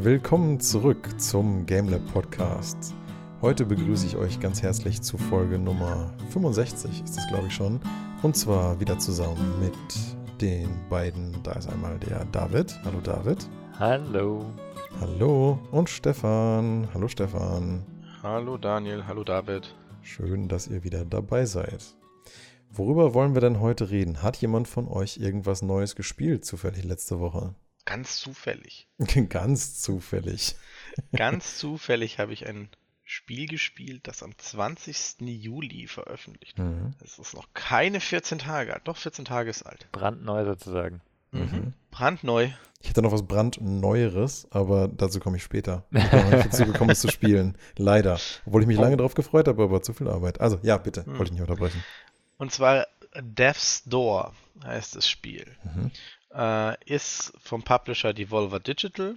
Willkommen zurück zum GameLab Podcast. Heute begrüße ich euch ganz herzlich zu Folge Nummer 65, ist das glaube ich schon. Und zwar wieder zusammen mit den beiden. Da ist einmal der David. Hallo David. Hallo. Hallo. Und Stefan. Hallo Stefan. Hallo Daniel. Hallo David. Schön, dass ihr wieder dabei seid. Worüber wollen wir denn heute reden? Hat jemand von euch irgendwas Neues gespielt, zufällig letzte Woche? Ganz zufällig. Ganz zufällig. Ganz zufällig habe ich ein Spiel gespielt, das am 20. Juli veröffentlicht wurde. Mhm. Es ist noch keine 14 Tage alt, doch 14 Tage ist alt. Brandneu sozusagen. Mhm. Brandneu. Ich hätte noch was brandneueres, aber dazu komme ich später. Ich habe noch nicht dazu gekommen, es zu spielen. Leider. Obwohl ich mich Oh. lange darauf gefreut habe, aber zu viel Arbeit. Also, ja, bitte. Hm. Wollte ich nicht unterbrechen. Und zwar Death's Door heißt das Spiel. Mhm. Äh, ist vom Publisher Devolver Digital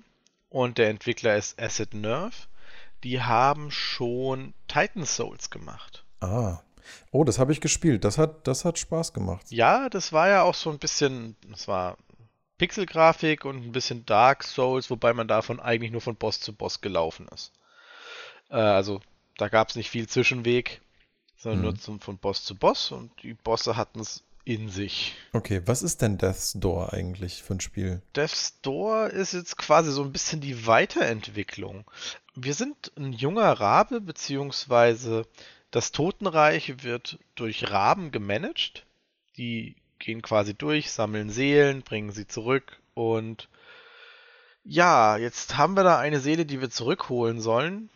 und der Entwickler ist Acid Nerve. Die haben schon Titan Souls gemacht. Ah. Oh, das habe ich gespielt. Das hat, das hat Spaß gemacht. Ja, das war ja auch so ein bisschen, das war Pixelgrafik und ein bisschen Dark Souls, wobei man davon eigentlich nur von Boss zu Boss gelaufen ist. Äh, also da gab es nicht viel Zwischenweg, sondern Mhm. nur zum, von Boss zu Boss und die Bosse hatten es in sich. Okay, was ist denn Death's Door eigentlich für ein Spiel? Death's Door ist jetzt quasi so ein bisschen die Weiterentwicklung. Wir sind ein junger Rabe, beziehungsweise das Totenreich wird durch Raben gemanagt. Die gehen quasi durch, sammeln Seelen, bringen sie zurück und ja, jetzt haben wir da eine Seele, die wir zurückholen sollen.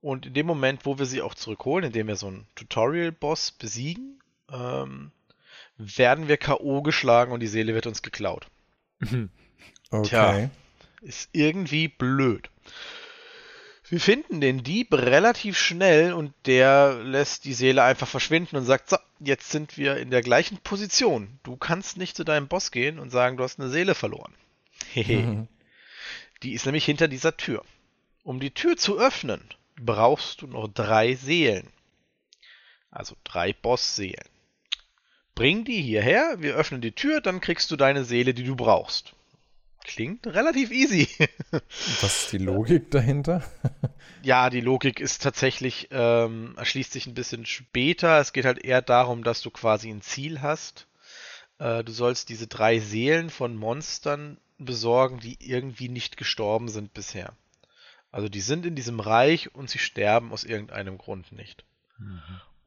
Und in dem Moment, wo wir sie auch zurückholen, indem wir so einen Tutorial-Boss besiegen, ähm, werden wir K.O. geschlagen und die Seele wird uns geklaut. Okay. Tja. Ist irgendwie blöd. Wir finden den Dieb relativ schnell und der lässt die Seele einfach verschwinden und sagt, so, jetzt sind wir in der gleichen Position. Du kannst nicht zu deinem Boss gehen und sagen, du hast eine Seele verloren. Hehe. Mhm. Die ist nämlich hinter dieser Tür. Um die Tür zu öffnen, brauchst du noch drei Seelen. Also drei Boss-Seelen. Bring die hierher, wir öffnen die Tür, dann kriegst du deine Seele, die du brauchst. Klingt relativ easy. Was ist die Logik dahinter? Ja, die Logik ist tatsächlich, ähm, erschließt sich ein bisschen später. Es geht halt eher darum, dass du quasi ein Ziel hast. Äh, du sollst diese drei Seelen von Monstern besorgen, die irgendwie nicht gestorben sind bisher. Also die sind in diesem Reich und sie sterben aus irgendeinem Grund nicht.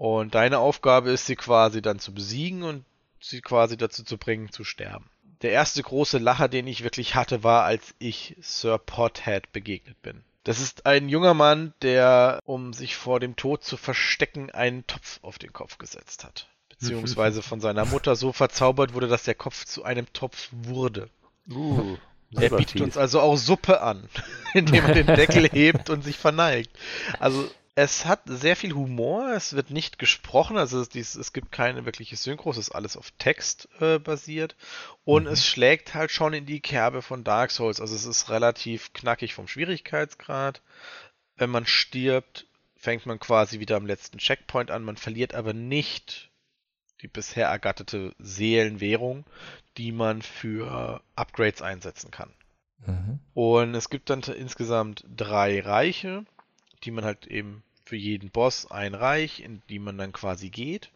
Und deine Aufgabe ist, sie quasi dann zu besiegen und sie quasi dazu zu bringen, zu sterben. Der erste große Lacher, den ich wirklich hatte, war, als ich Sir Pothead begegnet bin. Das ist ein junger Mann, der, um sich vor dem Tod zu verstecken, einen Topf auf den Kopf gesetzt hat. Beziehungsweise von seiner Mutter so verzaubert wurde, dass der Kopf zu einem Topf wurde. Uh, Er bietet uns also auch Suppe an, indem er den Deckel hebt und sich verneigt. Also es hat sehr viel Humor, es wird nicht gesprochen, also es, gibt keine wirkliche Synchro, es ist alles auf Text äh, basiert und es schlägt halt schon in die Kerbe von Dark Souls, also es ist relativ knackig vom Schwierigkeitsgrad. Wenn man stirbt, fängt man quasi wieder am letzten Checkpoint an, man verliert aber nicht die bisher ergatterte Seelenwährung, die man für Upgrades einsetzen kann. Mhm. Und es gibt dann insgesamt drei Reiche, die man halt eben für jeden Boss ein Reich, in die man dann quasi geht.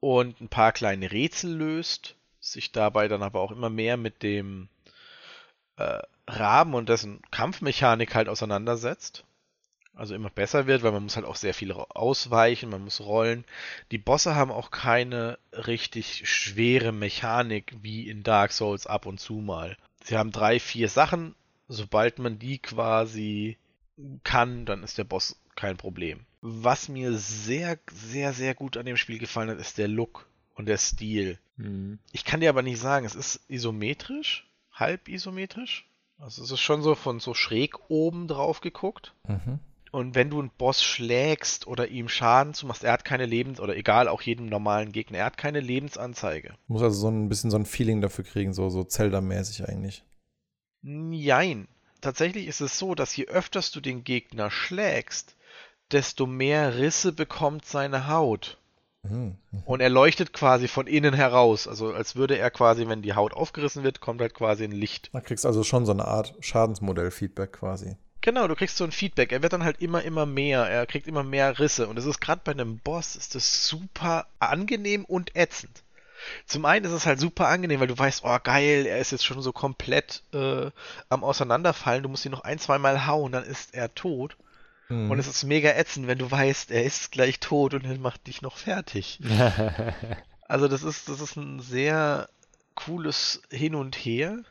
Und ein paar kleine Rätsel löst, sich dabei dann aber auch immer mehr mit dem äh, Raben und dessen Kampfmechanik halt auseinandersetzt. Also immer besser wird, weil man muss halt auch sehr viel ausweichen, man muss rollen. Die Bosse haben auch keine richtig schwere Mechanik wie in Dark Souls ab und zu mal. Sie haben drei, vier Sachen. Sobald man die quasi kann, dann ist der Boss kein Problem. Was mir sehr, sehr, sehr gut an dem Spiel gefallen hat, ist der Look und der Stil. Mhm. Ich kann dir aber nicht sagen, es ist isometrisch, halb isometrisch. Also es ist schon so von so schräg oben drauf geguckt. Mhm. Und wenn du einen Boss schlägst oder ihm Schaden zumachst, er hat keine Lebens- oder egal, auch jedem normalen Gegner, er hat keine Lebensanzeige. Muss also so ein bisschen so ein Feeling dafür kriegen, so, so Zelda-mäßig eigentlich. Jein. Tatsächlich ist es so, dass je öfters du den Gegner schlägst, desto mehr Risse bekommt seine Haut. Mhm. Und er leuchtet quasi von innen heraus. Also als würde er quasi, wenn die Haut aufgerissen wird, kommt halt quasi ein Licht. Da kriegst also schon so eine Art Schadensmodell-Feedback quasi. Genau, du kriegst so ein Feedback. Er wird dann halt immer, immer mehr. Er kriegt immer mehr Risse. Und es ist gerade bei einem Boss, ist das super angenehm und ätzend. Zum einen ist es halt super angenehm, weil du weißt, oh geil, er ist jetzt schon so komplett äh, am Auseinanderfallen. Du musst ihn noch ein, zweimal hauen, dann ist er tot. Mhm. Und es ist mega ätzend, wenn du weißt, er ist gleich tot und er macht dich noch fertig. Also das ist, das ist ein sehr cooles Hin und Her.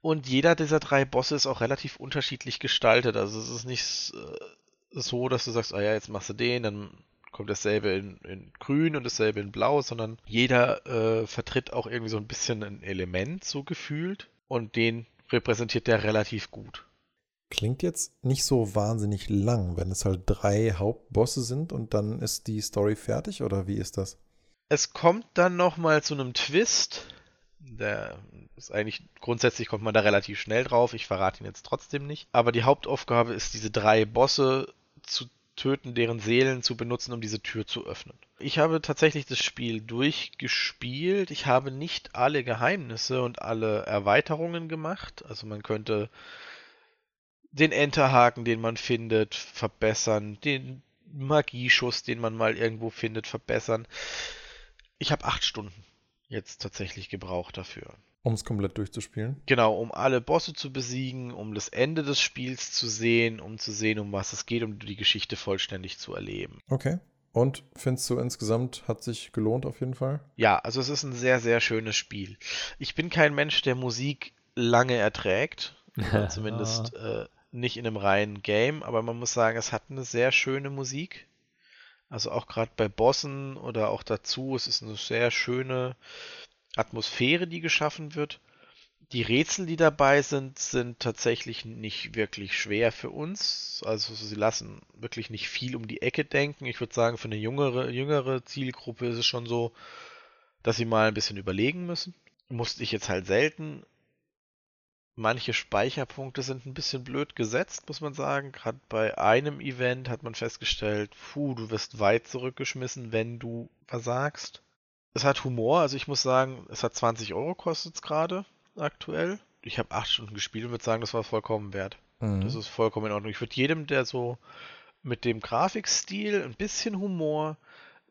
Und jeder dieser drei Bosse ist auch relativ unterschiedlich gestaltet. Also es ist nicht äh, so, dass du sagst, ah ja, jetzt machst du den, dann kommt dasselbe in, in grün und dasselbe in blau, sondern jeder äh, vertritt auch irgendwie so ein bisschen ein Element, so gefühlt. Und den repräsentiert der relativ gut. Klingt jetzt nicht so wahnsinnig lang, wenn es halt drei Hauptbosse sind und dann ist die Story fertig oder wie ist das? Es kommt dann nochmal zu einem Twist. Der ist eigentlich, grundsätzlich kommt man da relativ schnell drauf. Ich verrate ihn jetzt trotzdem nicht. Aber die Hauptaufgabe ist, diese drei Bosse zu töten, deren Seelen zu benutzen, um diese Tür zu öffnen. Ich habe tatsächlich das Spiel durchgespielt. Ich habe nicht alle Geheimnisse und alle Erweiterungen gemacht. Also man könnte den Enterhaken, den man findet, verbessern, den Magieschuss, den man mal irgendwo findet, verbessern. Ich habe acht Stunden jetzt tatsächlich gebraucht dafür. Um es komplett durchzuspielen. Genau, um alle Bosse zu besiegen, um das Ende des Spiels zu sehen, um zu sehen, um was es geht, um die Geschichte vollständig zu erleben. Okay. Und findest du insgesamt hat sich gelohnt auf jeden Fall? Ja, also es ist ein sehr, sehr schönes Spiel. Ich bin kein Mensch, der Musik lange erträgt. Zumindest äh, nicht in einem reinen Game, aber man muss sagen, es hat eine sehr schöne Musik. Also auch gerade bei Bossen oder auch dazu, es ist eine sehr schöne Atmosphäre, die geschaffen wird. Die Rätsel, die dabei sind, sind tatsächlich nicht wirklich schwer für uns. Also sie lassen wirklich nicht viel um die Ecke denken. Ich würde sagen, für eine jüngere, jüngere Zielgruppe ist es schon so, dass sie mal ein bisschen überlegen müssen. Musste ich jetzt halt selten. Manche Speicherpunkte sind ein bisschen blöd gesetzt, muss man sagen. Gerade bei einem Event hat man festgestellt, puh, du wirst weit zurückgeschmissen, wenn du versagst. Es hat Humor, also ich muss sagen, es hat 20 Euro kostet es gerade aktuell. Ich habe acht Stunden gespielt und würde sagen, das war vollkommen wert. Mhm. Das ist vollkommen in Ordnung. Ich würde jedem, der so mit dem Grafikstil, ein bisschen Humor,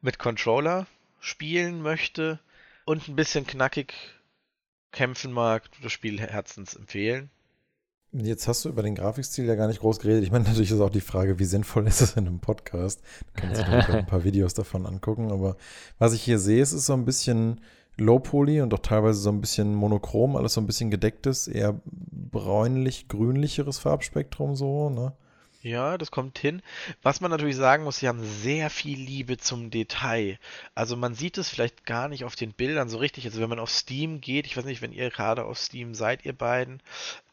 mit Controller spielen möchte und ein bisschen knackig kämpfen mag, das Spiel herzens empfehlen. Jetzt hast du über den Grafikstil ja gar nicht groß geredet. Ich meine, natürlich ist auch die Frage, wie sinnvoll ist es in einem Podcast? Da kann man sich natürlich auch ein paar Videos davon angucken. Aber was ich hier sehe, es ist so ein bisschen Low-Poly und auch teilweise so ein bisschen monochrom, alles so ein bisschen gedecktes, eher bräunlich-grünlicheres Farbspektrum so, ne? Ja, das kommt hin. Was man natürlich sagen muss, sie haben sehr viel Liebe zum Detail. Also man sieht es vielleicht gar nicht auf den Bildern so richtig. Also wenn man auf Steam geht, ich weiß nicht, wenn ihr gerade auf Steam seid, ihr beiden,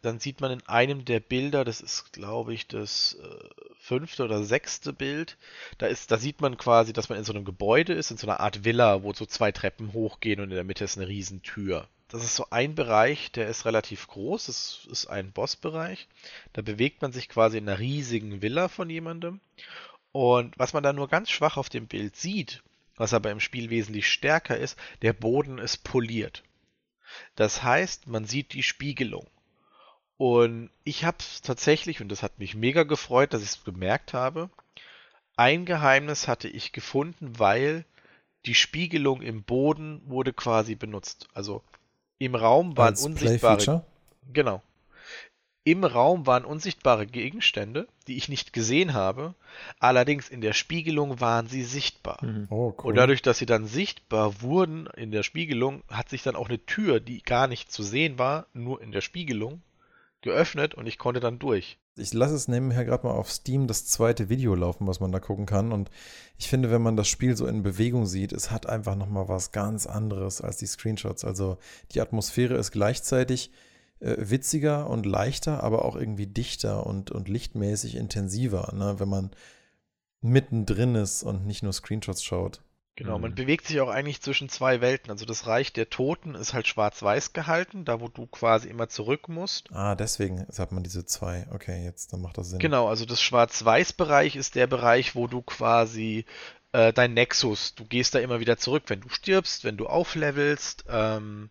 dann sieht man in einem der Bilder, das ist, glaube ich, das äh, fünfte oder sechste Bild, da ist, da sieht man quasi, dass man in so einem Gebäude ist, in so einer Art Villa, wo so zwei Treppen hochgehen und in der Mitte ist eine Riesentür. Das ist so ein Bereich, der ist relativ groß. Das ist ein Bossbereich. Da bewegt man sich quasi in einer riesigen Villa von jemandem. Und was man da nur ganz schwach auf dem Bild sieht, was aber im Spiel wesentlich stärker ist, der Boden ist poliert. Das heißt, man sieht die Spiegelung. Und ich habe es tatsächlich, und das hat mich mega gefreut, dass ich es gemerkt habe, ein Geheimnis hatte ich gefunden, weil die Spiegelung im Boden wurde quasi benutzt. Also im Raum waren unsichtbare. Genau. Im Raum waren unsichtbare Gegenstände, die ich nicht gesehen habe. Allerdings in der Spiegelung waren sie sichtbar. Mhm. Oh, cool. Und dadurch, dass sie dann sichtbar wurden in der Spiegelung, hat sich dann auch eine Tür, die gar nicht zu sehen war, nur in der Spiegelung, geöffnet und ich konnte dann durch. Ich lasse es nebenher gerade mal auf Steam das zweite Video laufen, was man da gucken kann. Und ich finde, wenn man das Spiel so in Bewegung sieht, es hat einfach nochmal was ganz anderes als die Screenshots. Also die Atmosphäre ist gleichzeitig äh, witziger und leichter, aber auch irgendwie dichter und, und lichtmäßig intensiver, ne? wenn man mittendrin ist und nicht nur Screenshots schaut. Genau, man Mhm. bewegt sich auch eigentlich zwischen zwei Welten. Also das Reich der Toten ist halt schwarz-weiß gehalten, da wo du quasi immer zurück musst. Ah, deswegen hat man diese zwei. Okay, jetzt, dann macht das Sinn. Genau, also das Schwarz-Weiß-Bereich ist der Bereich, wo du quasi äh, dein Nexus. Du gehst da immer wieder zurück, wenn du stirbst, wenn du auflevelst. Ähm,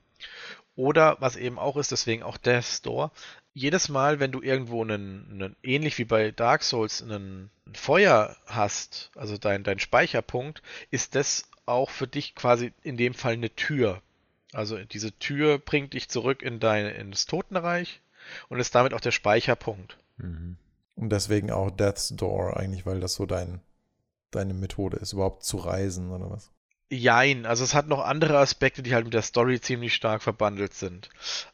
oder was eben auch ist, deswegen auch Death Store. Jedes Mal, wenn du irgendwo einen, einen ähnlich wie bei Dark Souls, einen Feuer hast, also dein, dein Speicherpunkt, ist das auch für dich quasi in dem Fall eine Tür. Also diese Tür bringt dich zurück in dein, ins Totenreich und ist damit auch der Speicherpunkt. Mhm. Und deswegen auch Death's Door eigentlich, weil das so dein, deine Methode ist, überhaupt zu reisen oder was? Jein, also es hat noch andere Aspekte, die halt mit der Story ziemlich stark verbandelt sind.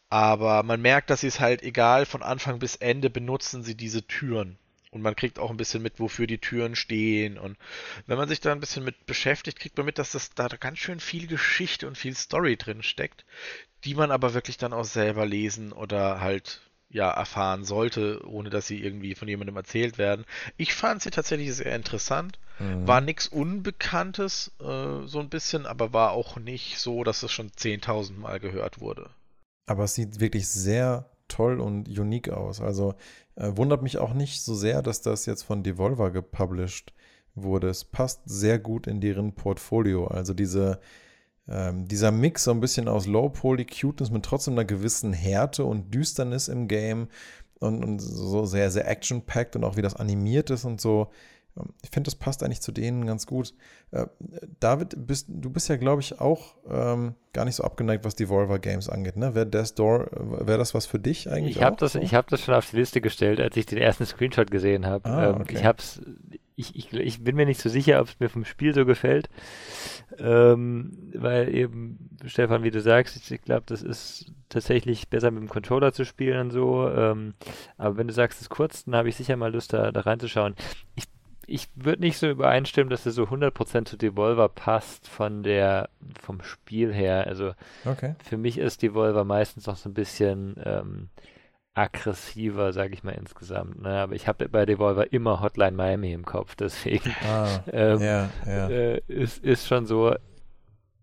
Aber man merkt, dass sie es halt egal von Anfang bis Ende benutzen sie diese Türen. Und man kriegt auch ein bisschen mit, wofür die Türen stehen. Und wenn man sich da ein bisschen mit beschäftigt, kriegt man mit, dass das da ganz schön viel Geschichte und viel Story drin steckt, die man aber wirklich dann auch selber lesen oder halt ja erfahren sollte, ohne dass sie irgendwie von jemandem erzählt werden. Ich fand sie tatsächlich sehr interessant. Mhm. War nichts Unbekanntes, äh, so ein bisschen, aber war auch nicht so, dass es schon 10.000 Mal gehört wurde. Aber es sieht wirklich sehr toll und unique aus. Also äh, wundert mich auch nicht so sehr, dass das jetzt von Devolver gepublished wurde. Es passt sehr gut in deren Portfolio. Also diese, ähm, dieser Mix so ein bisschen aus Low-Poly-Cuteness mit trotzdem einer gewissen Härte und Düsternis im Game und, und so sehr, sehr action-packed und auch wie das animiert ist und so. Ähm, ich finde, das passt eigentlich zu denen ganz gut. Äh, David, bist, du bist ja, glaube ich, auch ähm, gar nicht so abgeneigt, was Devolver Games angeht. Ne? Wäre Door, wäre das was für dich eigentlich? Ich habe das, so? hab das schon auf die Liste gestellt, als ich den ersten Screenshot gesehen habe. Ah, ähm, okay. ich, hab's, ich, ich, ich bin mir nicht so sicher, ob es mir vom Spiel so gefällt. Ähm, weil eben, Stefan, wie du sagst, ich, ich glaube, das ist tatsächlich besser mit dem Controller zu spielen und so. Ähm, aber wenn du sagst, es ist kurz, dann habe ich sicher mal Lust, da, da reinzuschauen. Ich ich würde nicht so übereinstimmen, dass er so 100% zu Devolver passt von der, vom Spiel her. Also okay. für mich ist Devolver meistens noch so ein bisschen ähm, aggressiver, sage ich mal insgesamt. Ne? Aber ich habe bei Devolver immer Hotline Miami im Kopf, deswegen ah, ähm, ja, ja. Äh, ist, ist schon so,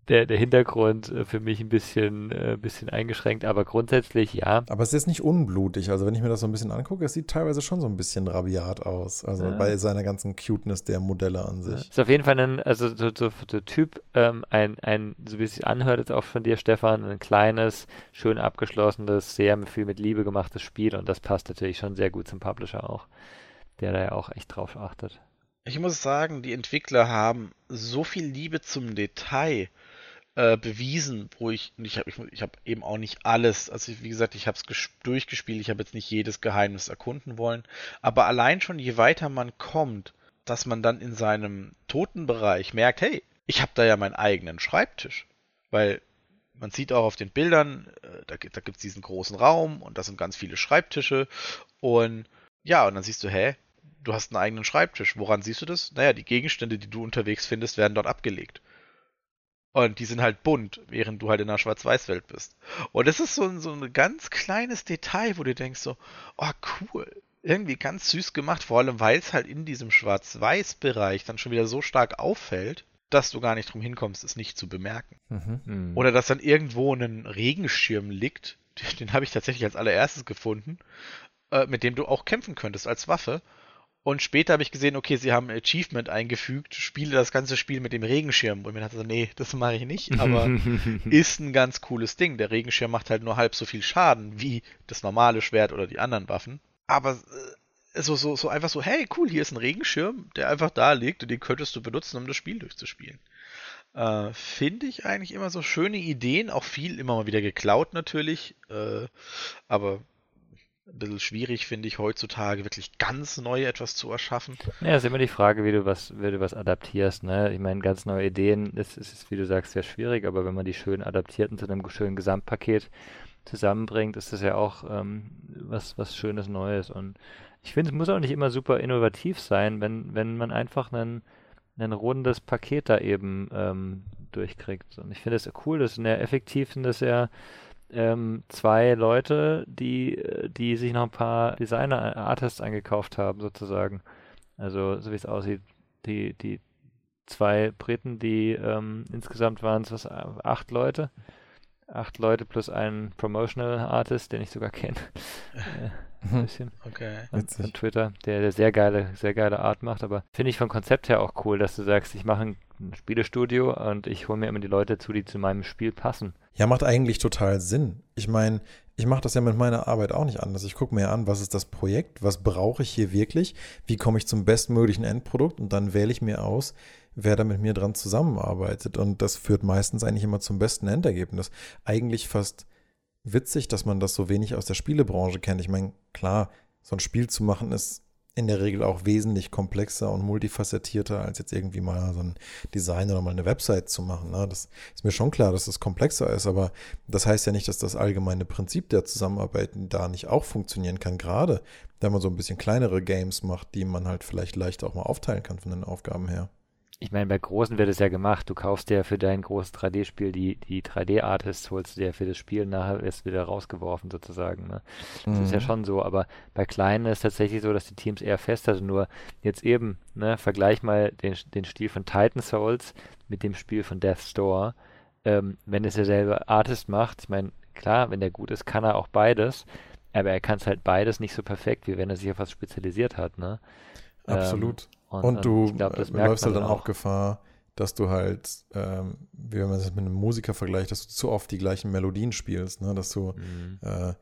der, der Hintergrund äh, für mich ein bisschen, äh, bisschen eingeschränkt, aber grundsätzlich ja. Aber es ist nicht unblutig. Also wenn ich mir das so ein bisschen angucke, es sieht teilweise schon so ein bisschen rabiat aus. Also ja. bei seiner ganzen Cuteness der Modelle an sich. Ja. Ist auf jeden Fall ein, also so, so, so Typ, ähm, ein, ein, so wie es sich anhört jetzt auch von dir, Stefan, ein kleines, schön abgeschlossenes, sehr viel mit Liebe gemachtes Spiel und das passt natürlich schon sehr gut zum Publisher auch, der da ja auch echt drauf achtet. Ich muss sagen, die Entwickler haben so viel Liebe zum Detail äh, bewiesen, wo ich, ich habe ich, ich hab eben auch nicht alles, also wie gesagt, ich habe es durchgespielt, ich habe jetzt nicht jedes Geheimnis erkunden wollen, aber allein schon, je weiter man kommt, dass man dann in seinem Totenbereich merkt, hey, ich habe da ja meinen eigenen Schreibtisch, weil man sieht auch auf den Bildern, äh, da, da gibt es diesen großen Raum und da sind ganz viele Schreibtische und ja, und dann siehst du, hä, du hast einen eigenen Schreibtisch. Woran siehst du das? Naja, die Gegenstände, die du unterwegs findest, werden dort abgelegt. Und die sind halt bunt, während du halt in einer Schwarz-Weiß-Welt bist. Und das ist so ein, so ein ganz kleines Detail, wo du denkst so, oh cool, irgendwie ganz süß gemacht, vor allem weil es halt in diesem Schwarz-Weiß-Bereich dann schon wieder so stark auffällt, dass du gar nicht drum hinkommst, es nicht zu bemerken. Mhm. Oder dass dann irgendwo ein Regenschirm liegt, den, den habe ich tatsächlich als allererstes gefunden, äh, mit dem du auch kämpfen könntest als Waffe. Und später habe ich gesehen, okay, sie haben ein Achievement eingefügt, spiele das ganze Spiel mit dem Regenschirm. Und mir dachte so, nee, das mache ich nicht, aber ist ein ganz cooles Ding. Der Regenschirm macht halt nur halb so viel Schaden wie das normale Schwert oder die anderen Waffen. Aber äh, so, so, so einfach so, hey, cool, hier ist ein Regenschirm, der einfach da liegt und den könntest du benutzen, um das Spiel durchzuspielen. Äh, Finde ich eigentlich immer so schöne Ideen, auch viel immer mal wieder geklaut natürlich, äh, aber ein bisschen schwierig, finde ich, heutzutage wirklich ganz neu etwas zu erschaffen. Ja, ist immer die Frage, wie du was, wie du was adaptierst. Ne? Ich meine, ganz neue Ideen ist, ist, ist, wie du sagst, sehr schwierig, aber wenn man die schön adaptiert und zu einem schönen Gesamtpaket zusammenbringt, ist das ja auch ähm, was, was Schönes Neues. Und ich finde, es muss auch nicht immer super innovativ sein, wenn, wenn man einfach ein ein rundes Paket da eben ähm, durchkriegt. Und ich finde es cool, das ist sehr effektiv, sind das ja ähm, zwei Leute, die, die sich noch ein paar Designer-Artists eingekauft haben, sozusagen. Also, so wie es aussieht, die, die zwei Briten, die ähm, insgesamt waren es was, acht Leute. Acht Leute plus ein Promotional Artist, den ich sogar kenne. ein bisschen. Okay. An, an Twitter, der, der, sehr geile, sehr geile Art macht, aber finde ich vom Konzept her auch cool, dass du sagst, ich mache ein, ein Spielestudio und ich hole mir immer die Leute zu, die zu meinem Spiel passen. Ja, macht eigentlich total Sinn. Ich meine, ich mache das ja mit meiner Arbeit auch nicht anders. Ich gucke mir an, was ist das Projekt, was brauche ich hier wirklich, wie komme ich zum bestmöglichen Endprodukt und dann wähle ich mir aus, wer da mit mir dran zusammenarbeitet. Und das führt meistens eigentlich immer zum besten Endergebnis. Eigentlich fast witzig, dass man das so wenig aus der Spielebranche kennt. Ich meine, klar, so ein Spiel zu machen ist in der Regel auch wesentlich komplexer und multifacettierter, als jetzt irgendwie mal so ein Design oder mal eine Website zu machen. Ne? Das ist mir schon klar, dass das komplexer ist, aber das heißt ja nicht, dass das allgemeine Prinzip der Zusammenarbeit da nicht auch funktionieren kann. Gerade wenn man so ein bisschen kleinere Games macht, die man halt vielleicht leichter auch mal aufteilen kann von den Aufgaben her ich meine, bei Großen wird es ja gemacht. Du kaufst dir für dein großes 3D-Spiel die, die 3D-Artists, holst du dir für das Spiel, nachher wirst du wieder rausgeworfen sozusagen. Ne? Das mhm. ist ja mhm. schon so, aber bei Kleinen ist es tatsächlich so, dass die Teams eher fester sind. Nur jetzt eben, ne, vergleich mal den, den Stil von Titan Souls mit dem Spiel von Death Store. Ähm, wenn es derselbe Artist macht, ich meine, klar, wenn der gut ist, kann er auch beides, aber er kann es halt beides nicht so perfekt, wie wenn er sich auf was spezialisiert hat. Ne? Absolut. Ähm, und, und du glaub, äh, läufst halt dann auch, auch Gefahr, dass du halt, ähm, wie wenn man das mit einem Musiker vergleicht, dass du zu oft die gleichen Melodien spielst, ne? dass du mhm. äh,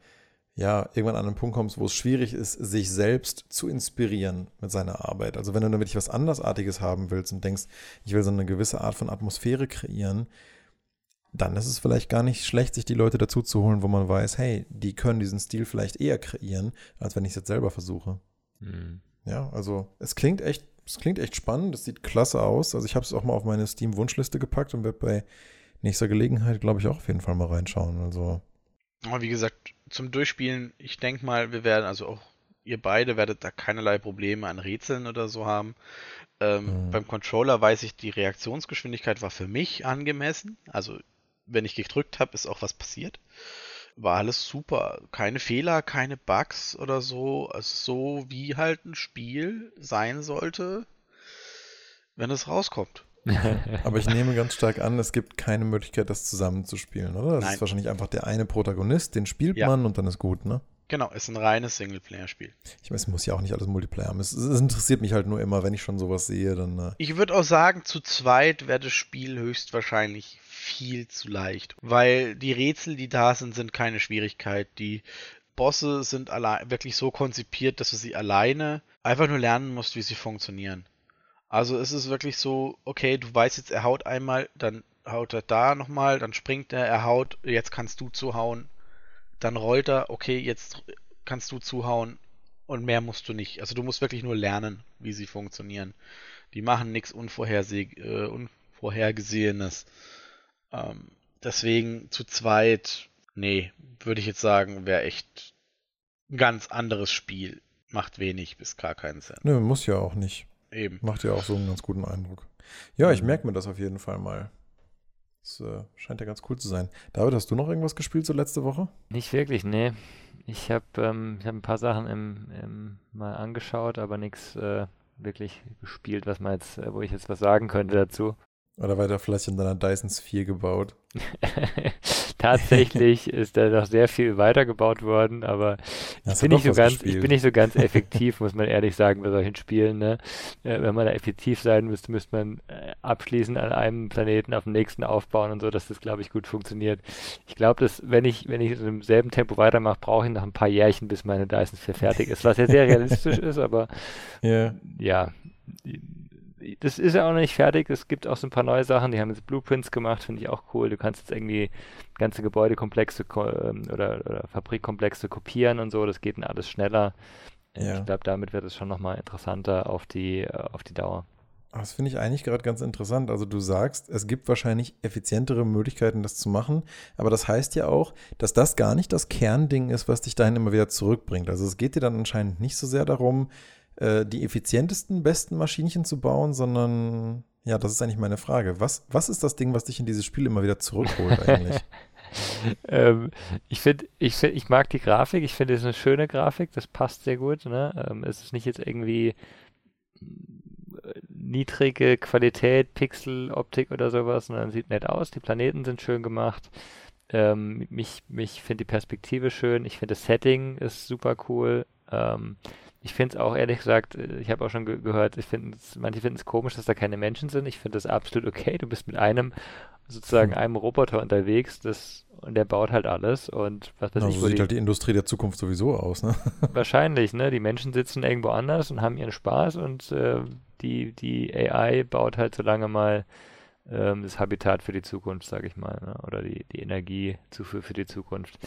ja irgendwann an einen Punkt kommst, wo es schwierig ist, sich selbst zu inspirieren mit seiner Arbeit. Also wenn du dann wirklich was andersartiges haben willst und denkst, ich will so eine gewisse Art von Atmosphäre kreieren, dann ist es vielleicht gar nicht schlecht, sich die Leute dazu zu holen, wo man weiß, hey, die können diesen Stil vielleicht eher kreieren, als wenn ich es jetzt selber versuche. Mhm. Ja, also es klingt echt es klingt echt spannend, das sieht klasse aus. Also ich habe es auch mal auf meine Steam-Wunschliste gepackt und werde bei nächster Gelegenheit, glaube ich, auch auf jeden Fall mal reinschauen. Also. Aber wie gesagt, zum Durchspielen, ich denke mal, wir werden, also auch ihr beide werdet da keinerlei Probleme an Rätseln oder so haben. Ähm, mhm. Beim Controller weiß ich, die Reaktionsgeschwindigkeit war für mich angemessen. Also wenn ich gedrückt habe, ist auch was passiert war alles super. Keine Fehler, keine Bugs oder so. Also so wie halt ein Spiel sein sollte, wenn es rauskommt. Aber ich nehme ganz stark an, es gibt keine Möglichkeit, das zusammenzuspielen, oder? Das Nein. ist wahrscheinlich einfach der eine Protagonist, den spielt ja. man und dann ist gut, ne? Genau, ist ein reines Singleplayer-Spiel. Ich weiß, es muss ja auch nicht alles Multiplayer haben. Es, es, interessiert mich halt nur immer, wenn ich schon sowas sehe, dann. Äh ich würde auch sagen, zu zweit wäre das Spiel höchstwahrscheinlich viel zu leicht, weil die Rätsel, die da sind, sind keine Schwierigkeit. Die Bosse sind wirklich so konzipiert, dass du sie alleine einfach nur lernen musst, wie sie funktionieren. Also es ist wirklich so, okay, du weißt jetzt, er haut einmal, dann haut er da nochmal, dann springt er, er haut, jetzt kannst du zuhauen, dann rollt er, okay, jetzt kannst du zuhauen und mehr musst du nicht. Also du musst wirklich nur lernen, wie sie funktionieren. Die machen nichts äh, Unvorhergesehenes. Ähm, deswegen zu zweit, nee, würde ich jetzt sagen, wäre echt ein ganz anderes Spiel. Macht wenig bis gar keinen Sinn. Nö, muss ja auch nicht. Eben. Macht ja auch so einen ganz guten Eindruck. Ja, ich mhm. merke mir das auf jeden Fall mal. Das äh, scheint ja ganz cool zu sein. David, hast du noch irgendwas gespielt so letzte Woche? Nicht wirklich, nee. Ich habe ähm, hab ein paar Sachen im, im mal angeschaut, aber nichts äh, wirklich gespielt, was man jetzt, äh, wo ich jetzt was sagen könnte dazu. Oder weiter vielleicht in deiner Dyson Sphere gebaut? Tatsächlich ist da noch sehr viel weitergebaut worden, aber ich bin, nicht so ganz, ich bin nicht so ganz effektiv, muss man ehrlich sagen, bei solchen Spielen. Ne? Äh, wenn man da effektiv sein müsste, müsste man äh, abschließend an einem Planeten auf dem nächsten aufbauen und so, dass das, glaube ich, gut funktioniert. Ich glaube, dass wenn ich, wenn ich im selben Tempo weitermache, brauche ich noch ein paar Jährchen, bis meine Dyson Sphere fertig ist, was ja sehr realistisch ist, aber yeah. ja, das ist ja auch noch nicht fertig. Es gibt auch so ein paar neue Sachen. Die haben jetzt Blueprints gemacht, finde ich auch cool. Du kannst jetzt irgendwie ganze Gebäudekomplexe ähm, oder, oder Fabrikkomplexe kopieren und so. Das geht dann alles schneller. Ja. Ich glaube, damit wird es schon nochmal interessanter auf die, äh, auf die Dauer. Das finde ich eigentlich gerade ganz interessant. Also du sagst, es gibt wahrscheinlich effizientere Möglichkeiten, das zu machen, aber das heißt ja auch, dass das gar nicht das Kernding ist, was dich dahin immer wieder zurückbringt. Also es geht dir dann anscheinend nicht so sehr darum, äh, die effizientesten, besten Maschinchen zu bauen, sondern ja, das ist eigentlich meine Frage. Was, was ist das Ding, was dich in dieses Spiel immer wieder zurückholt eigentlich? ähm, ich finde, ich, find, ich mag die Grafik, ich finde es eine schöne Grafik, das passt sehr gut. Ne? Ähm, es ist nicht jetzt irgendwie äh, niedrige Qualität, Pixeloptik oder sowas, sondern sieht nett aus. Die Planeten sind schön gemacht. Ähm, mich mich finde die Perspektive schön. Ich finde das Setting ist super cool. Ähm, ich finde es auch ehrlich gesagt, äh, ich habe auch schon ge gehört, ich finde manche finden es komisch, dass da keine Menschen sind. Ich finde das absolut okay. Du bist mit einem sozusagen hm. einem Roboter unterwegs, das und der baut halt alles und was weiß also ich. So sieht die, halt die Industrie der Zukunft sowieso aus, ne? Wahrscheinlich, ne? Die Menschen sitzen irgendwo anders und haben ihren Spaß und äh, die, die AI baut halt so lange mal ähm, das Habitat für die Zukunft, sage ich mal, ne? oder die, die Energiezufuhr für die Zukunft.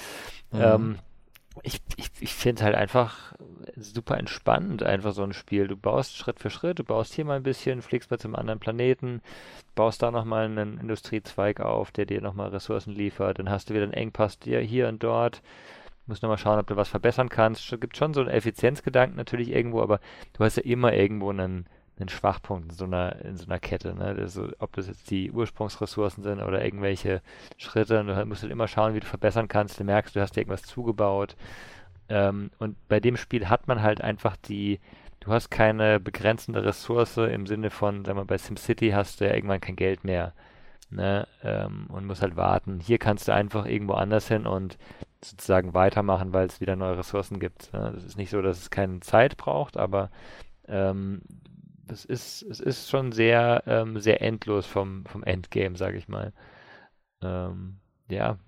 Mhm. Ähm, ich, ich, ich finde halt einfach super entspannend, einfach so ein Spiel. Du baust Schritt für Schritt, du baust hier mal ein bisschen, fliegst mal zum anderen Planeten, baust da nochmal einen Industriezweig auf, der dir nochmal Ressourcen liefert, dann hast du wieder einen Engpass dir hier und dort. Musst nochmal schauen, ob du was verbessern kannst. Es gibt schon so einen Effizienzgedanken natürlich irgendwo, aber du hast ja immer irgendwo einen, einen Schwachpunkt in so einer, in so einer Kette. Ne? Also, ob das jetzt die Ursprungsressourcen sind oder irgendwelche Schritte. Du musst halt immer schauen, wie du verbessern kannst. Du merkst, du hast dir irgendwas zugebaut. Ähm, und bei dem Spiel hat man halt einfach die, du hast keine begrenzende Ressource im Sinne von, sagen wir, bei SimCity hast du ja irgendwann kein Geld mehr. Ne? Ähm, und musst halt warten. Hier kannst du einfach irgendwo anders hin und sozusagen weitermachen, weil es wieder neue Ressourcen gibt. Ne? Das ist nicht so, dass es keine Zeit braucht, aber ähm, es ist, es ist schon sehr, ähm, sehr endlos vom, vom Endgame, sage ich mal. Ähm, ja,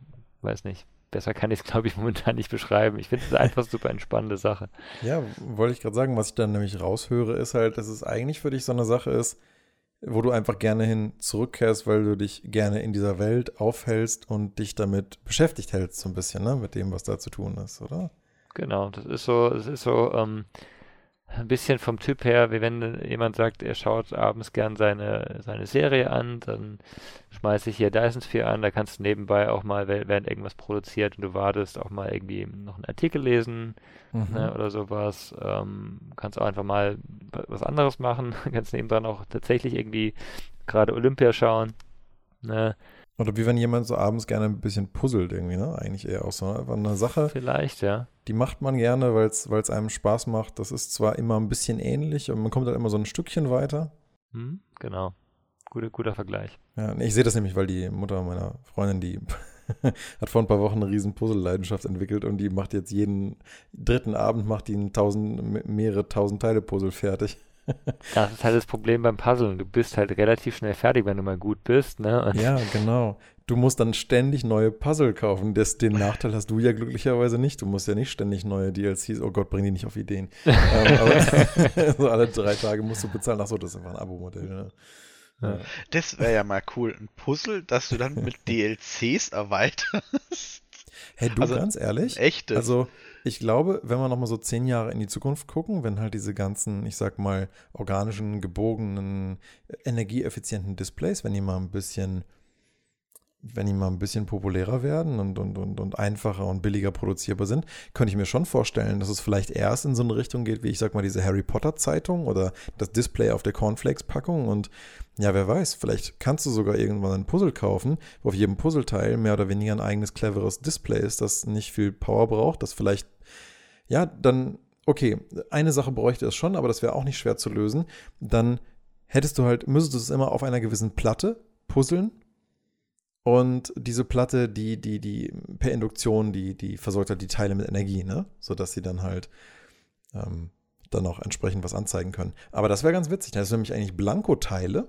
weiß nicht. Besser kann ich es, glaube ich, momentan nicht beschreiben. Ich finde es einfach super entspannende Sache. Ja, wollte ich gerade sagen, was ich dann nämlich raushöre, ist halt, dass es eigentlich für dich so eine Sache ist, wo du einfach gerne hin zurückkehrst, weil du dich gerne in dieser Welt aufhältst und dich damit beschäftigt hältst, so ein bisschen, ne, mit dem, was da zu tun ist, oder? Genau, das ist so, es ist so, ähm, ein bisschen vom Typ her, wie wenn jemand sagt, er schaut abends gern seine, seine Serie an, dann schmeiße ich hier Dyson Sphere an, da kannst du nebenbei auch mal, während irgendwas produziert und du wartest, auch mal irgendwie noch einen Artikel lesen mhm. ne, oder sowas. Ähm, kannst auch einfach mal was anderes machen, kannst nebendran auch tatsächlich irgendwie gerade Olympia schauen. Ne? Oder wie wenn jemand so abends gerne ein bisschen puzzelt irgendwie, ne? Eigentlich eher auch so einfach eine Sache. Vielleicht, ja. Die macht man gerne, weil es einem Spaß macht. Das ist zwar immer ein bisschen ähnlich, aber man kommt halt immer so ein Stückchen weiter. Hm, genau. Guter, guter Vergleich. Ja, ich sehe das nämlich, weil die Mutter meiner Freundin, die hat vor ein paar Wochen eine riesen Puzzle-Leidenschaft entwickelt und die macht jetzt jeden dritten Abend macht die ein tausend, mehrere tausend Teile Puzzle fertig. Das ist halt das Problem beim Puzzeln. Du bist halt relativ schnell fertig, wenn du mal gut bist. Ne? Und ja, genau. Du musst dann ständig neue Puzzle kaufen. Das, den Nachteil hast du ja glücklicherweise nicht. Du musst ja nicht ständig neue DLCs. Oh Gott, bring die nicht auf Ideen. ähm, aber so alle drei Tage musst du bezahlen. Achso, das ist einfach ein Abo-Modell. Ne? Ja. Das wäre ja mal cool. Ein Puzzle, das du dann mit DLCs erweiterst. Hey, du, also, ganz ehrlich? Echtes. Also, ich glaube, wenn wir nochmal so zehn Jahre in die Zukunft gucken, wenn halt diese ganzen, ich sag mal, organischen, gebogenen, energieeffizienten Displays, wenn die mal ein bisschen, wenn die mal ein bisschen populärer werden und, und, und, und einfacher und billiger produzierbar sind, könnte ich mir schon vorstellen, dass es vielleicht erst in so eine Richtung geht, wie ich sag mal, diese Harry Potter Zeitung oder das Display auf der Cornflakes-Packung und ja, wer weiß, vielleicht kannst du sogar irgendwann ein Puzzle kaufen, wo auf jedem Puzzleteil mehr oder weniger ein eigenes cleveres Display ist, das nicht viel Power braucht, das vielleicht, ja, dann, okay, eine Sache bräuchte es schon, aber das wäre auch nicht schwer zu lösen. Dann hättest du halt, müsstest du es immer auf einer gewissen Platte puzzeln. Und diese Platte, die, die, die per Induktion, die, die versorgt halt die Teile mit Energie, ne? Sodass sie dann halt ähm, dann auch entsprechend was anzeigen können. Aber das wäre ganz witzig. Das sind nämlich eigentlich Blankoteile,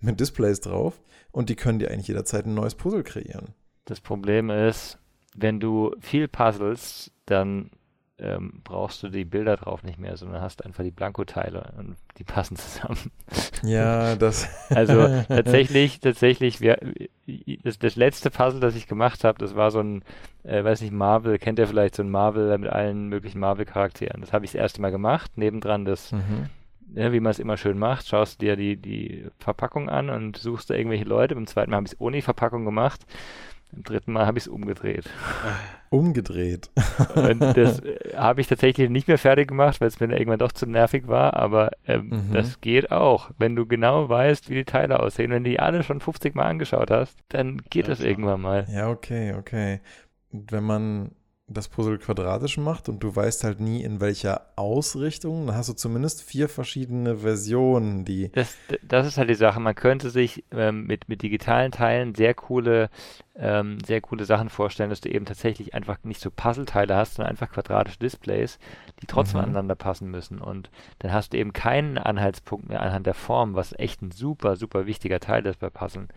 mit Displays drauf und die können dir eigentlich jederzeit ein neues Puzzle kreieren. Das Problem ist, wenn du viel puzzles, dann ähm, brauchst du die Bilder drauf nicht mehr, sondern hast einfach die Blankoteile und die passen zusammen. Ja, das. also tatsächlich, tatsächlich, wir, das, das letzte Puzzle, das ich gemacht habe, das war so ein, äh, weiß nicht, Marvel, kennt ihr vielleicht so ein Marvel mit allen möglichen Marvel-Charakteren. Das habe ich das erste Mal gemacht, nebendran das. Mhm ne, wie man es immer schön macht, schaust dir die, die Verpackung an und suchst da irgendwelche Leute. Beim zweiten Mal habe ich es ohne Verpackung gemacht. Beim dritten Mal habe ich es umgedreht. Umgedreht. Und das äh, habe ich tatsächlich nicht mehr fertig gemacht, weil es mir irgendwann doch zu nervig war. Aber ähm, mhm. das geht auch. Wenn du genau weißt, wie die Teile aussehen, wenn du die alle schon 50 Mal angeschaut hast, dann geht ja, das klar. irgendwann mal. Ja, okay, okay. Und wenn man das Puzzle quadratisch macht und du weißt halt nie in welcher Ausrichtung, dann hast du zumindest vier verschiedene Versionen, die. Das, das ist halt die Sache. Man könnte sich ähm, mit, mit digitalen Teilen sehr coole, ähm, sehr coole Sachen vorstellen, dass du eben tatsächlich einfach nicht so Puzzleteile hast, sondern einfach quadratische Displays, die trotzdem mhm. aneinander passen müssen. Und dann hast du eben keinen Anhaltspunkt mehr anhand der Form, was echt ein super, super wichtiger Teil ist bei Puzzlen,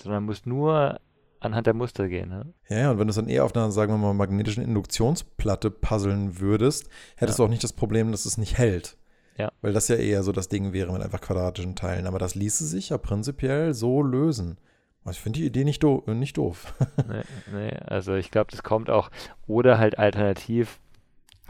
sondern musst nur anhand der Muster gehen. Ne? Ja, und wenn du es dann eher auf einer, sagen wir mal, magnetischen Induktionsplatte puzzeln würdest, hättest ja. du auch nicht das Problem, dass es nicht hält. Ja. Weil das ja eher so das Ding wäre mit einfach quadratischen Teilen. Aber das ließe sich ja prinzipiell so lösen. Also ich finde die Idee nicht, do nicht doof. nee, nee, also ich glaube, das kommt auch, oder halt alternativ,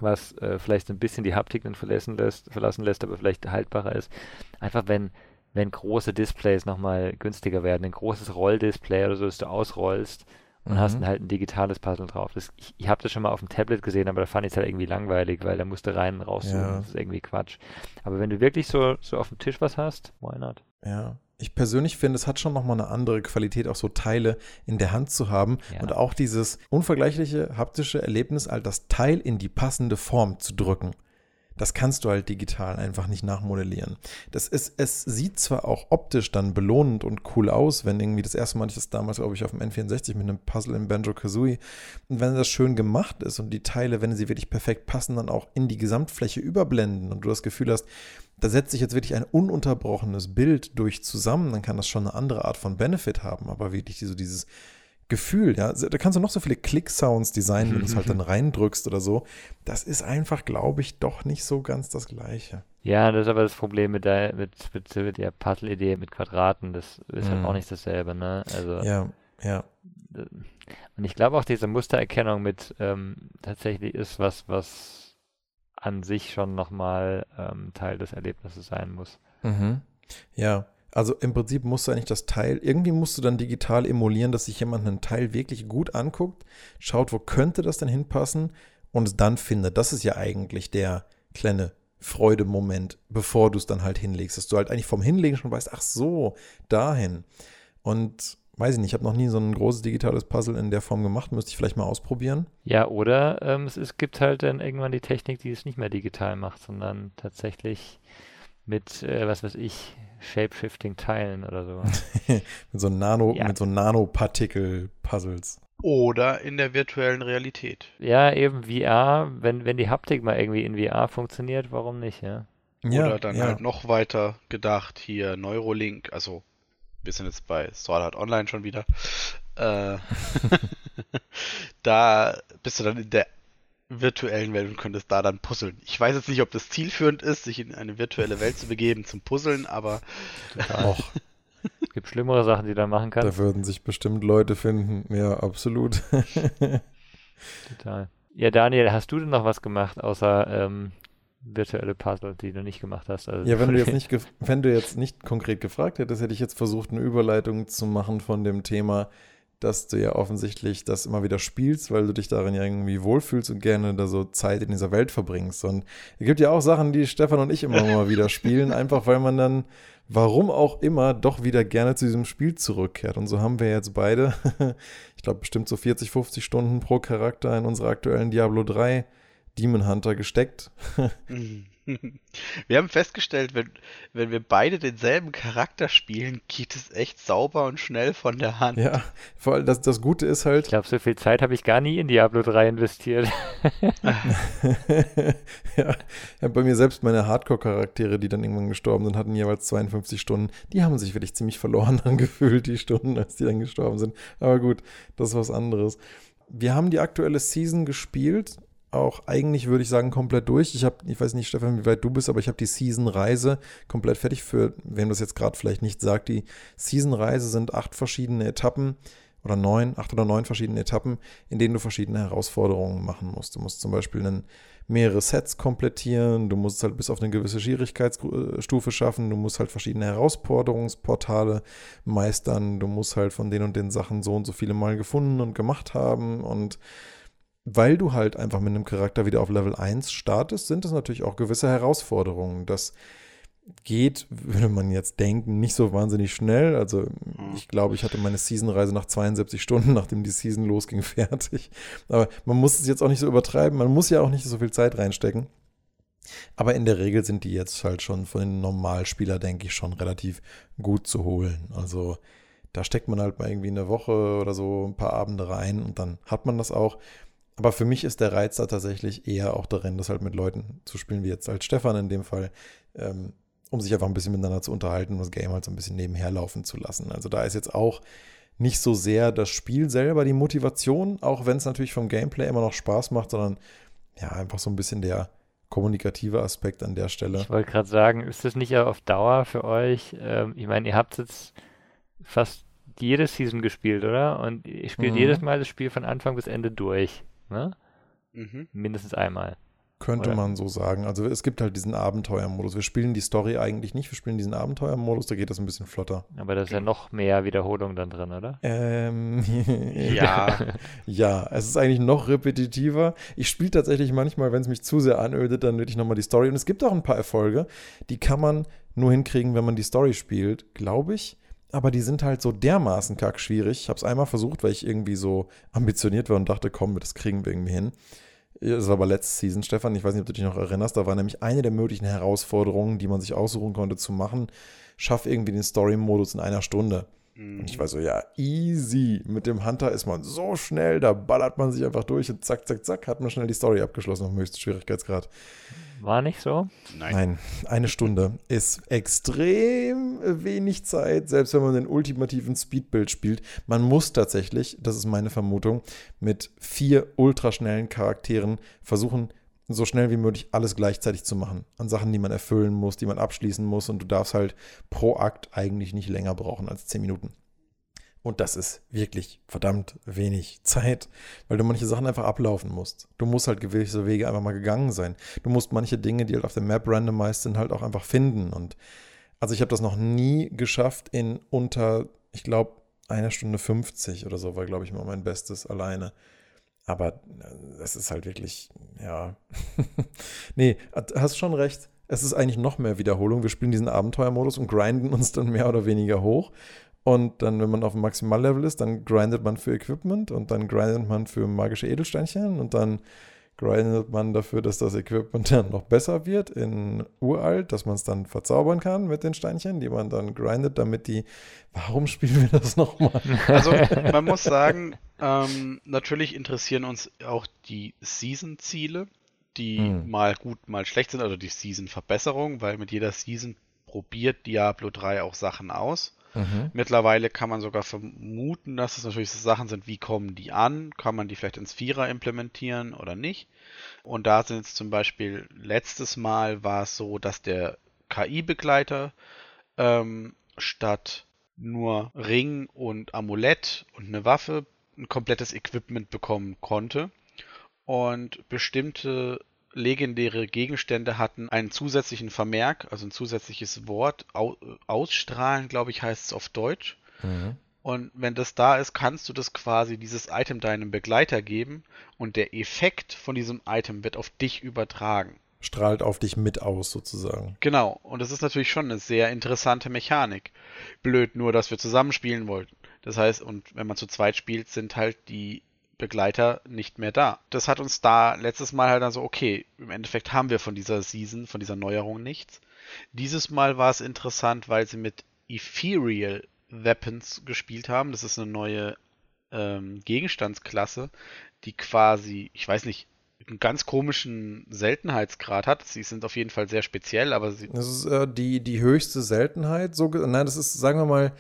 was äh, vielleicht ein bisschen die Haptik dann verlassen lässt, verlassen lässt, aber vielleicht haltbarer ist. Einfach wenn, wenn große Displays nochmal günstiger werden. Ein großes Rolldisplay oder so, dass du ausrollst und mhm. hast dann halt ein digitales Puzzle drauf. Das, ich ich habe das schon mal auf dem Tablet gesehen, aber da fand ich es halt irgendwie langweilig, weil da musste rein und raus. Ja. Das ist irgendwie Quatsch. Aber wenn du wirklich so, so auf dem Tisch was hast, why not? Ja. Ich persönlich finde, es hat schon nochmal eine andere Qualität, auch so Teile in der Hand zu haben ja. und auch dieses unvergleichliche haptische Erlebnis, all das Teil in die passende Form zu drücken. Das kannst du halt digital einfach nicht nachmodellieren. Das ist, es sieht zwar auch optisch dann belohnend und cool aus, wenn irgendwie das erste Mal, ich das damals, glaube ich, auf dem N64 mit einem Puzzle im Banjo Kazooie, und wenn das schön gemacht ist und die Teile, wenn sie wirklich perfekt passen, dann auch in die Gesamtfläche überblenden und du das Gefühl hast, da setzt sich jetzt wirklich ein ununterbrochenes Bild durch zusammen, dann kann das schon eine andere Art von Benefit haben, aber wirklich so dieses Gefühl, ja. Da kannst du noch so viele Click-Sounds designen, wenn du es halt dann reindrückst oder so. Das ist einfach, glaube ich, doch nicht so ganz das Gleiche. Ja, das ist aber das Problem mit der, mit, mit, mit der Puzzle-Idee mit Quadraten. Das ist halt mhm. auch nicht dasselbe, ne? Also. Ja, ja. Und ich glaube auch, diese Mustererkennung mit ähm, tatsächlich ist was, was an sich schon nochmal ähm, Teil des Erlebnisses sein muss. Mhm. Ja, also im Prinzip musst du eigentlich das Teil, irgendwie musst du dann digital emulieren, dass sich jemand einen Teil wirklich gut anguckt, schaut, wo könnte das denn hinpassen und es dann findet. Das ist ja eigentlich der kleine Freudemoment, bevor du es dann halt hinlegst, dass du halt eigentlich vom Hinlegen schon weißt, ach so, dahin. Und weiß ich nicht, ich habe noch nie so ein großes digitales Puzzle in der Form gemacht, müsste ich vielleicht mal ausprobieren. Ja, oder ähm, es, es gibt halt dann irgendwann die Technik, die es nicht mehr digital macht, sondern tatsächlich mit, äh, was weiß ich, Shape-Shifting-Teilen oder so. mit so Nano, ja. mit so Nanopartikel-Puzzles. Oder in der virtuellen Realität. Ja, eben VR, wenn, wenn die Haptik mal irgendwie in VR funktioniert, warum nicht, ja? Oder dann ja. halt noch weiter gedacht, hier Neurolink, also wir sind jetzt bei Sword Art Online schon wieder. Äh, da bist du dann in der virtuellen Welt und könntest da dann puzzeln. Ich weiß jetzt nicht, ob das zielführend ist, sich in eine virtuelle Welt zu begeben zum Puzzeln, aber. Auch. Es gibt schlimmere Sachen, die du da machen kannst. Da würden sich bestimmt Leute finden. Ja, absolut. Total. Ja, Daniel, hast du denn noch was gemacht, außer ähm, virtuelle Puzzle, die du nicht gemacht hast? Also ja, wenn du jetzt nicht, wenn du jetzt nicht konkret gefragt hättest, hätte ich jetzt versucht, eine Überleitung zu machen von dem Thema, dass du ja offensichtlich das immer wieder spielst, weil du dich darin ja irgendwie wohlfühlst und gerne da so Zeit in dieser Welt verbringst. Und es gibt ja auch Sachen, die Stefan und ich immer mal wieder spielen, einfach weil man dann, warum auch immer, doch wieder gerne zu diesem Spiel zurückkehrt. Und so haben wir jetzt beide, ich glaube, bestimmt so 40, 50 Stunden pro Charakter in unserer aktuellen Diablo 3 Demon Hunter gesteckt. Mhm. Wir haben festgestellt, wenn, wenn wir beide denselben Charakter spielen, geht es echt sauber und schnell von der Hand. Ja, vor allem das, das Gute ist halt. Ich glaube, so viel Zeit habe ich gar nie in Diablo 3 investiert. ja, ja, bei mir selbst meine Hardcore-Charaktere, die dann irgendwann gestorben sind, hatten jeweils 52 Stunden. Die haben sich wirklich ziemlich verloren angefühlt, die Stunden, als die dann gestorben sind. Aber gut, das ist was anderes. Wir haben die aktuelle Season gespielt auch eigentlich, würde ich sagen, komplett durch. Ich habe, ich weiß nicht, Stefan, wie weit du bist, aber ich habe die Season-Reise komplett fertig. Für wem das jetzt gerade vielleicht nicht sagt, die Season-Reise sind acht verschiedene Etappen oder neun, acht oder neun verschiedene Etappen, in denen du verschiedene Herausforderungen machen musst. Du musst zum Beispiel einen, mehrere Sets komplettieren, du musst halt bis auf eine gewisse Schwierigkeitsstufe schaffen, du musst halt verschiedene Herausforderungsportale meistern, du musst halt von den und den Sachen so und so viele Mal gefunden und gemacht haben und weil du halt einfach mit einem Charakter wieder auf Level 1 startest, sind es natürlich auch gewisse Herausforderungen. Das geht, würde man jetzt denken, nicht so wahnsinnig schnell. Also mhm. ich glaube, ich hatte meine Seasonreise nach 72 Stunden, nachdem die Season losging, fertig. Aber man muss es jetzt auch nicht so übertreiben. Man muss ja auch nicht so viel Zeit reinstecken. Aber in der Regel sind die jetzt halt schon von den Normalspieler, denke ich, schon relativ gut zu holen. Also da steckt man halt mal irgendwie eine Woche oder so ein paar Abende rein und dann hat man das auch. Aber für mich ist der Reiz da tatsächlich eher auch darin, das halt mit Leuten zu spielen, wie jetzt als Stefan in dem Fall, ähm, um sich einfach ein bisschen miteinander zu unterhalten und das Game halt so ein bisschen nebenher laufen zu lassen. Also da ist jetzt auch nicht so sehr das Spiel selber die Motivation, auch wenn es natürlich vom Gameplay immer noch Spaß macht, sondern ja, einfach so ein bisschen der kommunikative Aspekt an der Stelle. Ich wollte gerade sagen, ist das nicht auf Dauer für euch? Ähm, ich meine, ihr habt jetzt fast jede Season gespielt, oder? Und ihr spielt mhm. jedes Mal das Spiel von Anfang bis Ende durch. Ne? Mhm. Mindestens einmal. Könnte Oder? man so sagen. Also es gibt halt diesen Abenteuermodus. Wir spielen die Story eigentlich nicht, wir spielen diesen Abenteuermodus, da geht das ein bisschen flotter. Aber da ist ja noch mehr Wiederholung dann drin, oder? Ähm, ja. ja, es ist eigentlich noch repetitiver. Ich spiele tatsächlich manchmal, wenn es mich zu sehr anödet, dann würde ich nochmal die Story. Und es gibt auch ein paar Erfolge, die kann man nur hinkriegen, wenn man die Story spielt, glaube ich aber die sind halt so dermaßen kackschwierig. Ich habe es einmal versucht, weil ich irgendwie so ambitioniert war und dachte, komm, das kriegen wir irgendwie hin. Das war aber letzte Season, Stefan. Ich weiß nicht, ob du dich noch erinnerst. Da war nämlich eine der möglichen Herausforderungen, die man sich aussuchen konnte zu machen. Schaff irgendwie den Story-Modus in einer Stunde. Mhm. Und ich war so, ja, easy. Mit dem Hunter ist man so schnell, da ballert man sich einfach durch und zack, zack, zack, hat man schnell die Story abgeschlossen auf dem höchsten Schwierigkeitsgrad. War nicht so? Nein. Nein. Eine Stunde ist extrem wenig Zeit, selbst wenn man den ultimativen Speedbuild spielt. Man muss tatsächlich, das ist meine Vermutung, mit vier ultraschnellen Charakteren versuchen, so schnell wie möglich alles gleichzeitig zu machen. An Sachen, die man erfüllen muss, die man abschließen muss. Und du darfst halt pro Akt eigentlich nicht länger brauchen als zehn Minuten. Und das ist wirklich verdammt wenig Zeit, weil du manche Sachen einfach ablaufen musst. Du musst halt gewisse Wege einfach mal gegangen sein. Du musst manche Dinge, die halt auf der Map randomized sind, halt auch einfach finden. Und also ich habe das noch nie geschafft in unter, ich glaube, einer Stunde 50 oder so war, glaube ich, mal mein Bestes alleine. Aber es ist halt wirklich, ja. nee, hast schon recht. Es ist eigentlich noch mehr Wiederholung. Wir spielen diesen Abenteuermodus und grinden uns dann mehr oder weniger hoch. Und dann, wenn man auf dem Maximallevel ist, dann grindet man für Equipment und dann grindet man für magische Edelsteinchen und dann grindet man dafür, dass das Equipment dann noch besser wird in uralt, dass man es dann verzaubern kann mit den Steinchen, die man dann grindet, damit die. Warum spielen wir das nochmal? Also man muss sagen, ähm, natürlich interessieren uns auch die Season-Ziele, die hm. mal gut, mal schlecht sind, also die Season-Verbesserung, weil mit jeder Season probiert Diablo 3 auch Sachen aus. Mhm. Mittlerweile kann man sogar vermuten, dass es natürlich so Sachen sind, wie kommen die an? Kann man die vielleicht ins Vierer implementieren oder nicht? Und da sind es zum Beispiel, letztes Mal war es so, dass der KI-Begleiter ähm, statt nur Ring und Amulett und eine Waffe ein komplettes Equipment bekommen konnte. Und bestimmte legendäre Gegenstände hatten einen zusätzlichen Vermerk, also ein zusätzliches Wort. ausstrahlen, glaube ich, heißt es auf Deutsch. Mhm. Und wenn das da ist, kannst du das quasi, dieses Item deinem Begleiter geben und der Effekt von diesem Item wird auf dich übertragen. Strahlt auf dich mit aus, sozusagen. Genau. Und das ist natürlich schon eine sehr interessante Mechanik. Blöd nur, dass wir zusammen spielen wollten. Das heißt, und wenn man zu zweit spielt, sind halt die Begleiter nicht mehr da. Das hat uns da letztes Mal halt dann so, okay, im Endeffekt haben wir von dieser Season, von dieser Neuerung nichts. Dieses Mal war es interessant, weil sie mit Ethereal Weapons gespielt haben. Das ist eine neue ähm, Gegenstandsklasse, die quasi, ich weiß nicht, einen ganz komischen Seltenheitsgrad hat. Sie sind auf jeden Fall sehr speziell, aber sie. Das ist äh, die, die höchste Seltenheit. So, nein, das ist, sagen wir mal,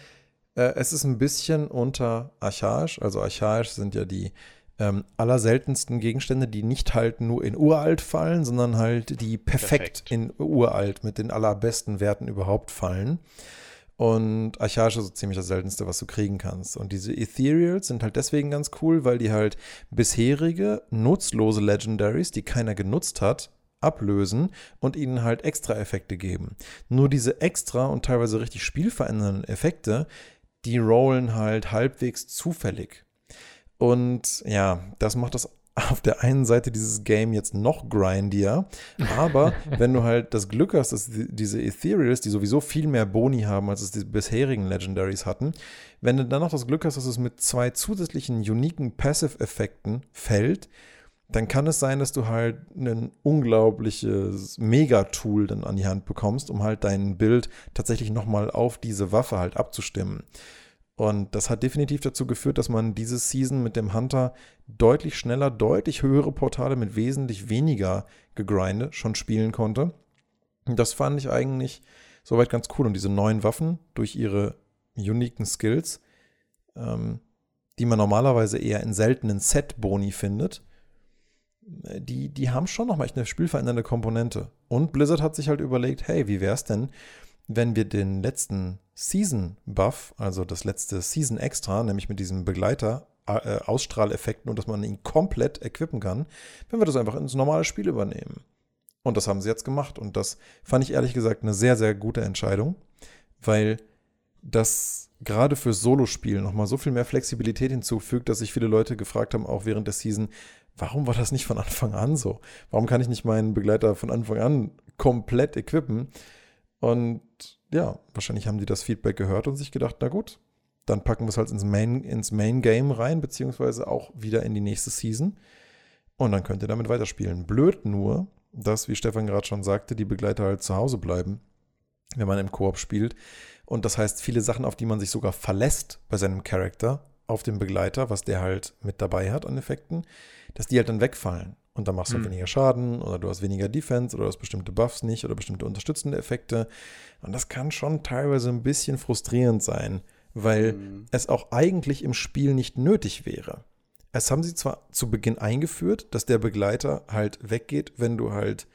äh, es ist ein bisschen unter archaisch. Also archaisch sind ja die ähm, allerseltensten Gegenstände, die nicht halt nur in uralt fallen, sondern halt die perfekt, perfekt. in uralt mit den allerbesten Werten überhaupt fallen. Und archaisch ist so ziemlich das seltenste, was du kriegen kannst. Und diese Ethereals sind halt deswegen ganz cool, weil die halt bisherige nutzlose Legendaries, die keiner genutzt hat, ablösen und ihnen halt extra Effekte geben. Nur diese extra und teilweise richtig spielverändernden Effekte, die rollen halt halbwegs zufällig. Und ja, das macht das auf der einen Seite dieses Game jetzt noch grindier, aber wenn du halt das Glück hast, dass diese Ethereals, die sowieso viel mehr Boni haben, als es die bisherigen Legendaries hatten, wenn du dann noch das Glück hast, dass es mit zwei zusätzlichen uniken Passive-Effekten fällt, dann kann es sein, dass du halt ein unglaubliches Megatool dann an die Hand bekommst, um halt dein Bild tatsächlich nochmal auf diese Waffe halt abzustimmen. Und das hat definitiv dazu geführt, dass man diese Season mit dem Hunter deutlich schneller, deutlich höhere Portale mit wesentlich weniger Gegrinde schon spielen konnte. Und das fand ich eigentlich soweit ganz cool. Und diese neuen Waffen durch ihre uniken Skills, ähm, die man normalerweise eher in seltenen Set-Boni findet, die, die haben schon nochmal echt eine spielverändernde Komponente. Und Blizzard hat sich halt überlegt, hey, wie wäre es denn, wenn wir den letzten Season-Buff, also das letzte Season-Extra, nämlich mit diesem Begleiter, äh, Ausstrahleffekten und dass man ihn komplett equippen kann, wenn wir das einfach ins normale Spiel übernehmen. Und das haben sie jetzt gemacht. Und das fand ich ehrlich gesagt eine sehr, sehr gute Entscheidung, weil das gerade für Solospiel nochmal so viel mehr Flexibilität hinzufügt, dass sich viele Leute gefragt haben, auch während der Season, warum war das nicht von Anfang an so? Warum kann ich nicht meinen Begleiter von Anfang an komplett equippen? Und ja, wahrscheinlich haben die das Feedback gehört und sich gedacht, na gut, dann packen wir es halt ins Main, ins Main Game rein, beziehungsweise auch wieder in die nächste Season. Und dann könnt ihr damit weiterspielen. Blöd nur, dass, wie Stefan gerade schon sagte, die Begleiter halt zu Hause bleiben, wenn man im Koop spielt. Und das heißt, viele Sachen, auf die man sich sogar verlässt bei seinem Charakter, auf dem Begleiter, was der halt mit dabei hat an Effekten, dass die halt dann wegfallen. Und dann machst du mhm. weniger Schaden oder du hast weniger Defense oder du hast bestimmte Buffs nicht oder bestimmte unterstützende Effekte. Und das kann schon teilweise ein bisschen frustrierend sein, weil mhm. es auch eigentlich im Spiel nicht nötig wäre. Es haben sie zwar zu Beginn eingeführt, dass der Begleiter halt weggeht, wenn du halt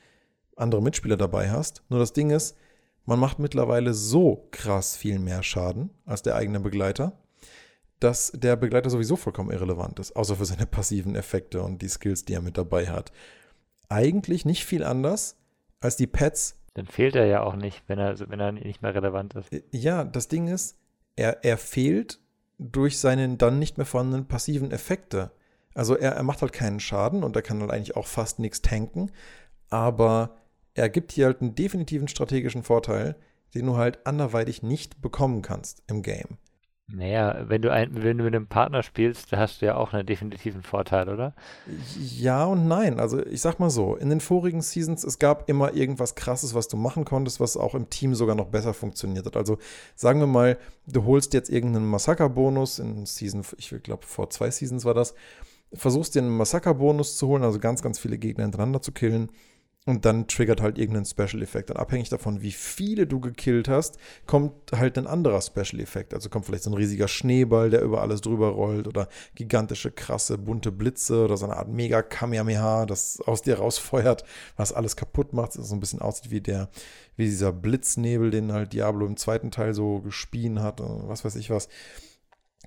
andere Mitspieler dabei hast. Nur das Ding ist, man macht mittlerweile so krass viel mehr Schaden als der eigene Begleiter, dass der Begleiter sowieso vollkommen irrelevant ist, außer für seine passiven Effekte und die Skills, die er mit dabei hat. Eigentlich nicht viel anders als die Pets. Dann fehlt er ja auch nicht, wenn er, wenn er nicht mehr relevant ist. Äh, ja, das Ding ist, er, er fehlt durch seinen dann nicht mehr vorhandenen passiven Effekte. Also er, er macht halt keinen Schaden und er kann halt eigentlich auch fast nichts tanken, aber er gibt hier halt einen definitiven strategischen Vorteil, den du halt anderweitig nicht bekommen kannst im Game. Naja, wenn du, ein, wenn du mit einem Partner spielst, da hast du ja auch einen definitiven Vorteil, oder? Ja und nein. Also ich sag mal so, in den vorigen Seasons, es gab immer irgendwas krasses, was du machen konntest, was auch im Team sogar noch besser funktioniert hat. Also sagen wir mal, du holst jetzt irgendeinen Massaker-Bonus in Season, ich glaube vor zwei Seasons war das, versuchst dir einen Massaker-Bonus zu holen, also ganz, ganz viele Gegner hintereinander zu killen und dann triggert halt irgendein Special Effekt. Und abhängig davon, wie viele du gekillt hast, kommt halt ein anderer Special Effekt. Also kommt vielleicht so ein riesiger Schneeball, der über alles drüber rollt oder gigantische, krasse, bunte Blitze oder so eine Art mega Kamehameha, das aus dir rausfeuert, was alles kaputt macht. Das so ein bisschen aussieht wie der, wie dieser Blitznebel, den halt Diablo im zweiten Teil so gespien hat und was weiß ich was.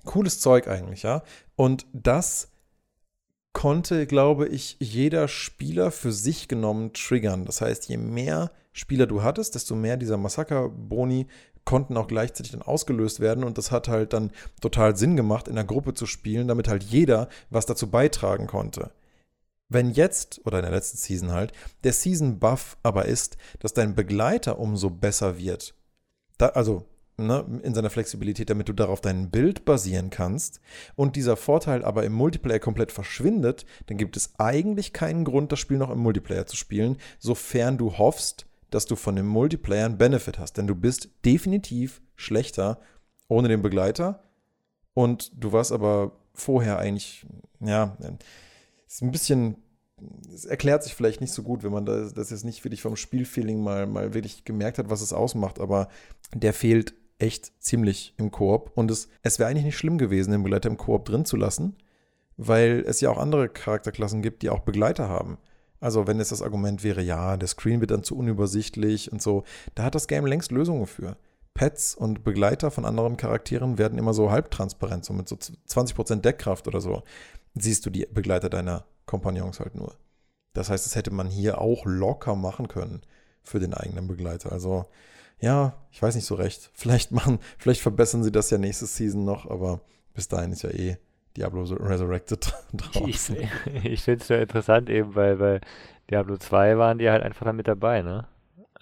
Cooles Zeug eigentlich, ja. Und das konnte, glaube ich, jeder Spieler für sich genommen triggern. Das heißt, je mehr Spieler du hattest, desto mehr dieser Massaker-Boni konnten auch gleichzeitig dann ausgelöst werden und das hat halt dann total Sinn gemacht, in der Gruppe zu spielen, damit halt jeder was dazu beitragen konnte. Wenn jetzt, oder in der letzten Season halt, der Season Buff aber ist, dass dein Begleiter umso besser wird, da, also ne, in seiner Flexibilität, damit du darauf dein Bild basieren kannst. Und dieser Vorteil aber im Multiplayer komplett verschwindet, dann gibt es eigentlich keinen Grund, das Spiel noch im Multiplayer zu spielen, sofern du hoffst, dass du von dem Multiplayer einen Benefit hast. Denn du bist definitiv schlechter ohne den Begleiter. Und du warst aber vorher eigentlich, ja, ist ein bisschen es erklärt sich vielleicht nicht so gut, wenn man das, jetzt nicht wirklich vom Spielfeeling mal, mal wirklich gemerkt hat, was es ausmacht, aber der fehlt echt ziemlich im Koop. Und es, es wäre eigentlich nicht schlimm gewesen, den Begleiter im Koop drin zu lassen, weil es ja auch andere Charakterklassen gibt, die auch Begleiter haben. Also wenn es das Argument wäre, ja, der Screen wird dann zu unübersichtlich und so, da hat das Game längst Lösungen für. Pets und Begleiter von anderen Charakteren werden immer so halbtransparent, so mit so 20% Deckkraft oder so. Siehst du die Begleiter deiner Kompagnons halt nur. Das heißt, das hätte man hier auch locker machen können für den eigenen Begleiter. Also ja, ich weiß nicht so recht. Vielleicht machen, vielleicht verbessern sie das ja nächste Season noch, aber bis dahin ist ja eh Diablo Resurrected draußen. Ich, ich finde es ja interessant eben, weil bei Diablo 2 waren die halt einfach da mit dabei, ne?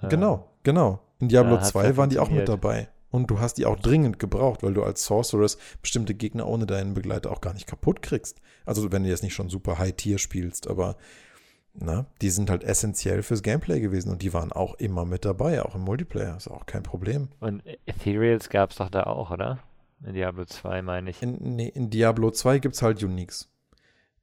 Genau, genau. In Diablo ja, 2 waren die auch mit dabei. Und du hast die auch dringend gebraucht, weil du als Sorceress bestimmte Gegner ohne deinen Begleiter auch gar nicht kaputt kriegst. Also wenn du jetzt nicht schon super High-Tier spielst, aber na, die sind halt essentiell fürs Gameplay gewesen und die waren auch immer mit dabei, auch im Multiplayer. Ist auch kein Problem. Und Ethereals gab es doch da auch, oder? In Diablo 2 meine ich. In, nee, in Diablo 2 gibt es halt Uniques.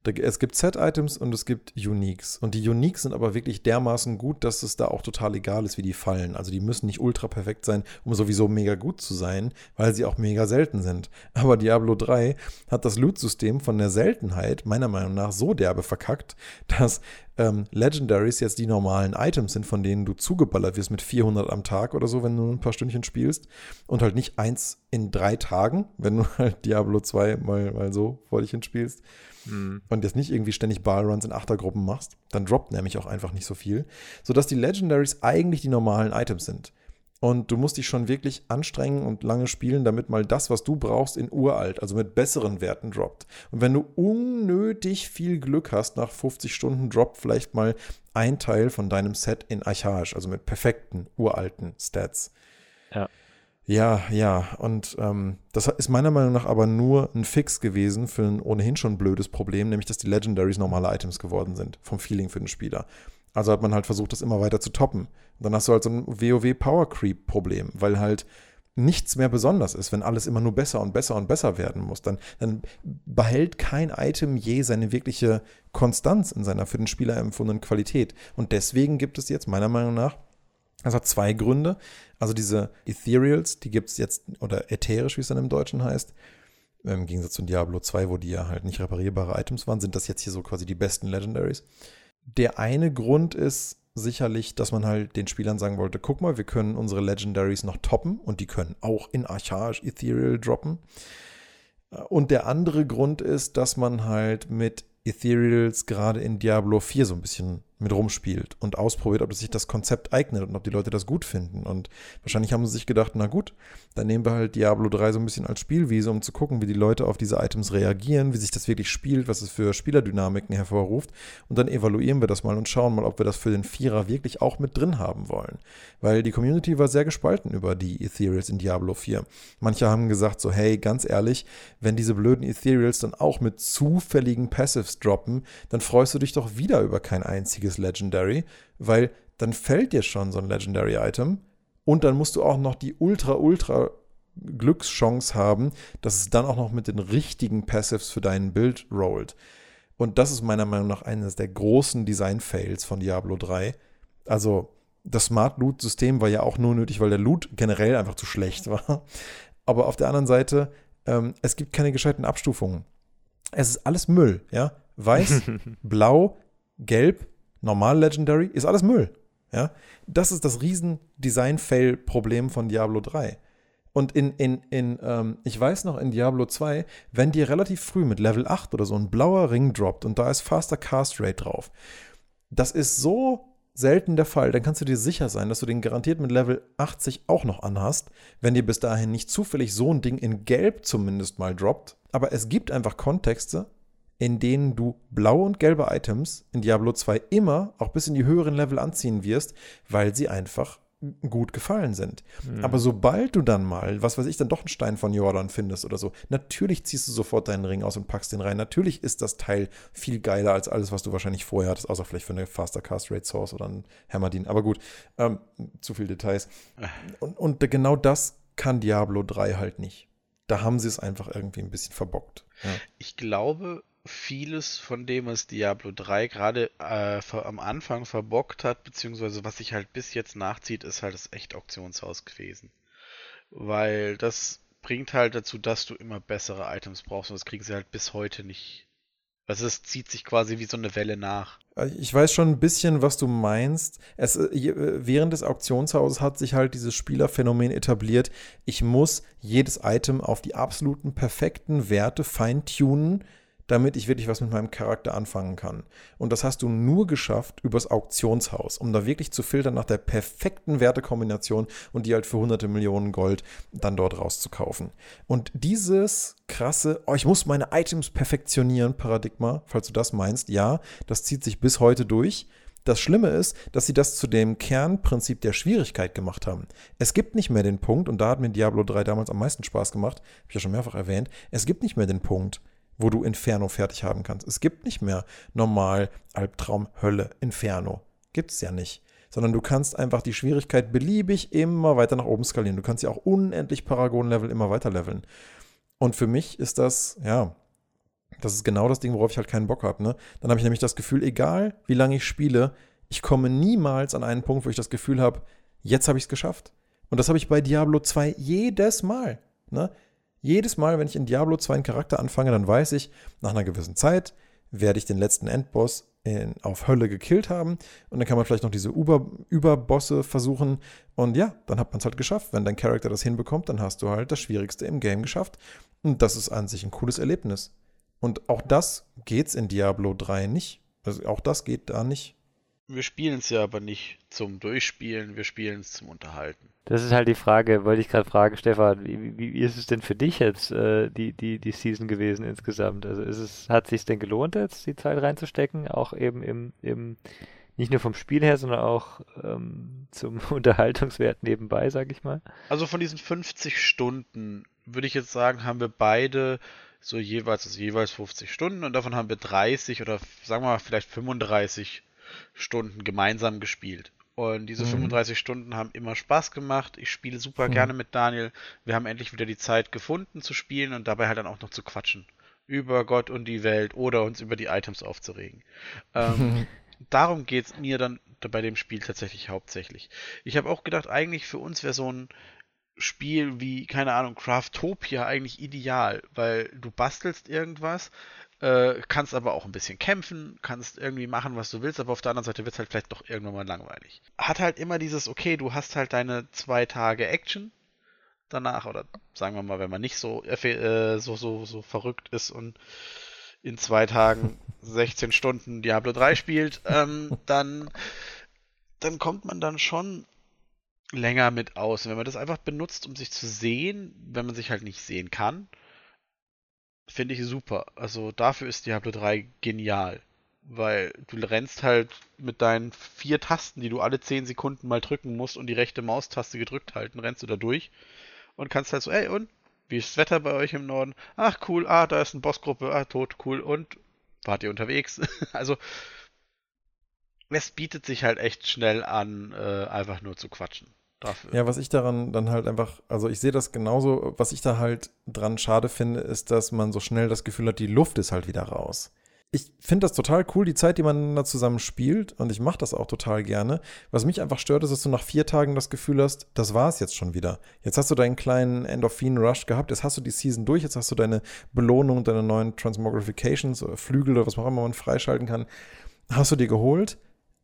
Es gibt Set-Items und es gibt Uniques. Und die Uniques sind aber wirklich dermaßen gut, dass es da auch total egal ist, wie die fallen. Also die müssen nicht ultra perfekt sein, um sowieso mega gut zu sein, weil sie auch mega selten sind. Aber Diablo 3 hat das Loot-System von der Seltenheit meiner Meinung nach so derbe verkackt, dass ähm, Legendaries jetzt die normalen Items sind, von denen du zugeballert wirst mit 400 am Tag oder so, wenn du ein paar Stündchen spielst. Und halt nicht eins in drei Tagen, wenn du halt Diablo 2 mal, mal so vor dich hin spielst mhm. und jetzt nicht irgendwie ständig Ballruns in Achtergruppen machst, dann droppt nämlich auch einfach nicht so viel, sodass die Legendaries eigentlich die normalen Items sind. Und du musst dich schon wirklich anstrengen und lange spielen, damit mal das, was du brauchst, in uralt, also mit besseren Werten droppt. Und wenn du unnötig viel Glück hast, nach 50 Stunden droppt vielleicht mal ein Teil von deinem Set in archaisch, also mit perfekten, uralten Stats. Ja. Ja, ja, und ähm, das ist meiner Meinung nach aber nur ein Fix gewesen für ein ohnehin schon blödes Problem, nämlich dass die Legendaries normale Items geworden sind, vom Feeling für den Spieler. Also hat man halt versucht, das immer weiter zu toppen. Und dann hast du halt so ein WoW Power Creep Problem, weil halt nichts mehr besonders ist, wenn alles immer nur besser und besser und besser werden muss. Dann, dann behält kein Item je seine wirkliche Konstanz in seiner für den Spieler empfundenen Qualität. Und deswegen gibt es jetzt meiner Meinung nach das hat zwei Gründe. Also diese Ethereals, die gibt es jetzt, oder ätherisch, wie es dann im Deutschen heißt, im Gegensatz zu Diablo 2, wo die ja halt nicht reparierbare Items waren, sind das jetzt hier so quasi die besten Legendaries. Der eine Grund ist sicherlich, dass man halt den Spielern sagen wollte, guck mal, wir können unsere Legendaries noch toppen und die können auch in Archaisch Ethereal droppen. Und der andere Grund ist, dass man halt mit Ethereals gerade in Diablo 4 so ein bisschen mit rumspielt und ausprobiert, ob sich das Konzept eignet und ob die Leute das gut finden. Und wahrscheinlich haben sie sich gedacht, na gut, dann nehmen wir halt Diablo 3 so ein bisschen als Spielwiese, um zu gucken, wie die Leute auf diese Items reagieren, wie sich das wirklich spielt, was es für Spielerdynamiken hervorruft. Und dann evaluieren wir das mal und schauen mal, ob wir das für den Vierer wirklich auch mit drin haben wollen. Weil die Community war sehr gespalten über die Ethereals in Diablo 4. Manche haben gesagt so, hey, ganz ehrlich, wenn diese blöden Ethereals dann auch mit zufälligen Passives droppen, dann freust du dich doch wieder über kein einziges einziges Legendary, weil dann fällt dir schon so ein Legendary-Item und dann musst du auch noch die ultra, ultra Glückschance haben, dass es dann auch noch mit den richtigen Passives für deinen Bild rollt. Und das ist meiner Meinung nach eines der großen Design-Fails von Diablo 3. Also, das Smart Loot-System war ja auch nur nötig, weil der Loot generell einfach zu schlecht war. Aber auf der anderen Seite, ähm, es gibt keine gescheiten Abstufungen. Es ist alles Müll, ja. Weiß, blau, gelb, normal Legendary, ist alles Müll. Ja? Das ist das riesen Design-Fail-Problem von Diablo 3. Und in, in, in ähm, ich weiß noch, in Diablo 2, wenn dir relativ früh mit Level 8 oder so ein blauer Ring droppt und da ist Faster Cast Rate drauf, das ist so selten der Fall, dann kannst du dir sicher sein, dass du den garantiert mit Level 80 auch noch anhast, wenn dir bis dahin nicht zufällig so ein Ding in Gelb zumindest mal droppt. Aber es gibt einfach Kontexte, in denen du blaue und gelbe Items in Diablo 2 immer auch bis in die höheren Level anziehen wirst, weil sie einfach gut gefallen sind. Mhm. Aber sobald du dann mal, was weiß ich, dann doch einen Stein von Jordan findest oder so, natürlich ziehst du sofort deinen Ring aus und packst den rein. Natürlich ist das Teil viel geiler als alles, was du wahrscheinlich vorher hattest, außer vielleicht für eine Faster Cast Rate Source oder ein Hammerdin. Aber gut, ähm, zu viel Details. Und, und genau das kann Diablo 3 halt nicht. Da haben sie es einfach irgendwie ein bisschen verbockt. Ja. Ich glaube, vieles von dem, was Diablo 3 gerade äh, am Anfang verbockt hat, beziehungsweise was sich halt bis jetzt nachzieht, ist halt das echt Auktionshaus gewesen. Weil das bringt halt dazu, dass du immer bessere Items brauchst und das kriegen sie halt bis heute nicht. Also es zieht sich quasi wie so eine Welle nach. Ich weiß schon ein bisschen, was du meinst. Es, äh, während des Auktionshauses hat sich halt dieses Spielerphänomen etabliert. Ich muss jedes Item auf die absoluten perfekten Werte feintunen, damit ich wirklich was mit meinem Charakter anfangen kann. Und das hast du nur geschafft übers Auktionshaus, um da wirklich zu filtern nach der perfekten Wertekombination und die halt für hunderte Millionen Gold dann dort rauszukaufen. Und dieses krasse, oh, ich muss meine Items perfektionieren, Paradigma, falls du das meinst, ja, das zieht sich bis heute durch. Das Schlimme ist, dass sie das zu dem Kernprinzip der Schwierigkeit gemacht haben. Es gibt nicht mehr den Punkt, und da hat mir Diablo 3 damals am meisten Spaß gemacht, habe ich ja schon mehrfach erwähnt, es gibt nicht mehr den Punkt, wo du Inferno fertig haben kannst. Es gibt nicht mehr normal Albtraum, Hölle, Inferno. Gibt es ja nicht. Sondern du kannst einfach die Schwierigkeit beliebig immer weiter nach oben skalieren. Du kannst ja auch unendlich Paragon-Level immer weiter leveln. Und für mich ist das, ja, das ist genau das Ding, worauf ich halt keinen Bock habe. Ne? Dann habe ich nämlich das Gefühl, egal wie lange ich spiele, ich komme niemals an einen Punkt, wo ich das Gefühl habe, jetzt habe ich es geschafft. Und das habe ich bei Diablo 2 jedes Mal. Ne? Jedes Mal, wenn ich in Diablo 2 einen Charakter anfange, dann weiß ich, nach einer gewissen Zeit werde ich den letzten Endboss in, auf Hölle gekillt haben. Und dann kann man vielleicht noch diese Über Überbosse versuchen. Und ja, dann hat man es halt geschafft. Wenn dein Charakter das hinbekommt, dann hast du halt das Schwierigste im Game geschafft. Und das ist an sich ein cooles Erlebnis. Und auch das geht's in Diablo 3 nicht. Also auch das geht da nicht. Wir spielen es ja aber nicht zum Durchspielen, wir spielen es zum Unterhalten. Das ist halt die Frage, wollte ich gerade fragen, Stefan, wie, wie, ist es denn für dich jetzt, äh, die, die, die Season gewesen insgesamt? Also ist es, hat es sich denn gelohnt, jetzt die Zeit reinzustecken, auch eben im, im nicht nur vom Spiel her, sondern auch ähm, zum Unterhaltungswert nebenbei, sag ich mal? Also von diesen 50 Stunden würde ich jetzt sagen, haben wir beide so jeweils, also jeweils 50 Stunden und davon haben wir 30 oder sagen wir mal vielleicht 35 Stunden gemeinsam gespielt. Und diese mhm. 35 Stunden haben immer Spaß gemacht. Ich spiele super mhm. gerne mit Daniel. Wir haben endlich wieder die Zeit gefunden zu spielen und dabei halt dann auch noch zu quatschen. Über Gott und die Welt oder uns über die Items aufzuregen. Ähm, darum geht es mir dann bei dem Spiel tatsächlich hauptsächlich. Ich habe auch gedacht, eigentlich für uns wäre so ein Spiel wie, keine Ahnung, Craftopia eigentlich ideal, weil du bastelst irgendwas, äh, kannst aber auch ein bisschen kämpfen, kannst irgendwie machen, was du willst, aber auf der anderen Seite wird es halt vielleicht doch irgendwann mal langweilig. Hat halt immer dieses, okay, du hast halt deine zwei Tage Action danach, oder sagen wir mal, wenn man nicht so, äh, so, so, so verrückt ist und in zwei Tagen 16 Stunden Diablo 3 spielt, ähm, dann, dann kommt man dann schon länger mit aus. Und wenn man das einfach benutzt, um sich zu sehen, wenn man sich halt nicht sehen kann, finde ich super. Also dafür ist Diablo 3 genial. Weil du rennst halt mit deinen vier Tasten, die du alle 10 Sekunden mal drücken musst und die rechte Maustaste gedrückt halten, rennst du da durch und kannst halt so, ey, und? Wie ist das Wetter bei euch im Norden? Ach, cool, ah, da ist eine Bossgruppe, ah, tot, cool, und? Wart ihr unterwegs? also, es bietet sich halt echt schnell an, äh, einfach nur zu quatschen dafür. Ja, was ich daran dann halt einfach, also ich sehe das genauso, was ich da halt dran schade finde, ist, dass man so schnell das Gefühl hat, die Luft ist halt wieder raus. Ich finde das total cool, die Zeit, die man da zusammen spielt und ich mache das auch total gerne. Was mich einfach stört, ist, dass du nach vier Tagen das Gefühl hast, das war es jetzt schon wieder. Jetzt hast du deinen kleinen Endorphin-Rush gehabt, jetzt hast du die Season durch, jetzt hast du deine Belohnung, deine neuen Transmogrifications, oder Flügel oder was auch immer man freischalten kann, hast du dir geholt.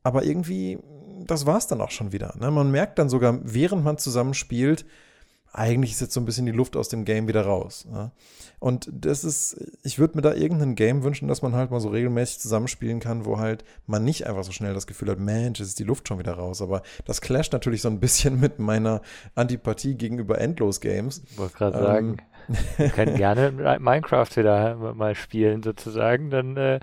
Aber irgendwie das war es dann auch schon wieder. Ne? Man merkt dann sogar, während man zusammen spielt, eigentlich ist jetzt so ein bisschen die Luft aus dem Game wieder raus. Ne? Und das ist, ich würde mir da irgendein Game wünschen, dass man halt mal so regelmäßig zusammenspielen kann, wo halt man nicht einfach so schnell das Gefühl hat, Mensch, ist die Luft schon wieder raus. Aber das clasht natürlich so ein bisschen mit meiner Antipathie gegenüber Endlos-Games. Ich wollte gerade ähm, sagen, wir können gerne Minecraft wieder mal spielen, sozusagen. Dann äh,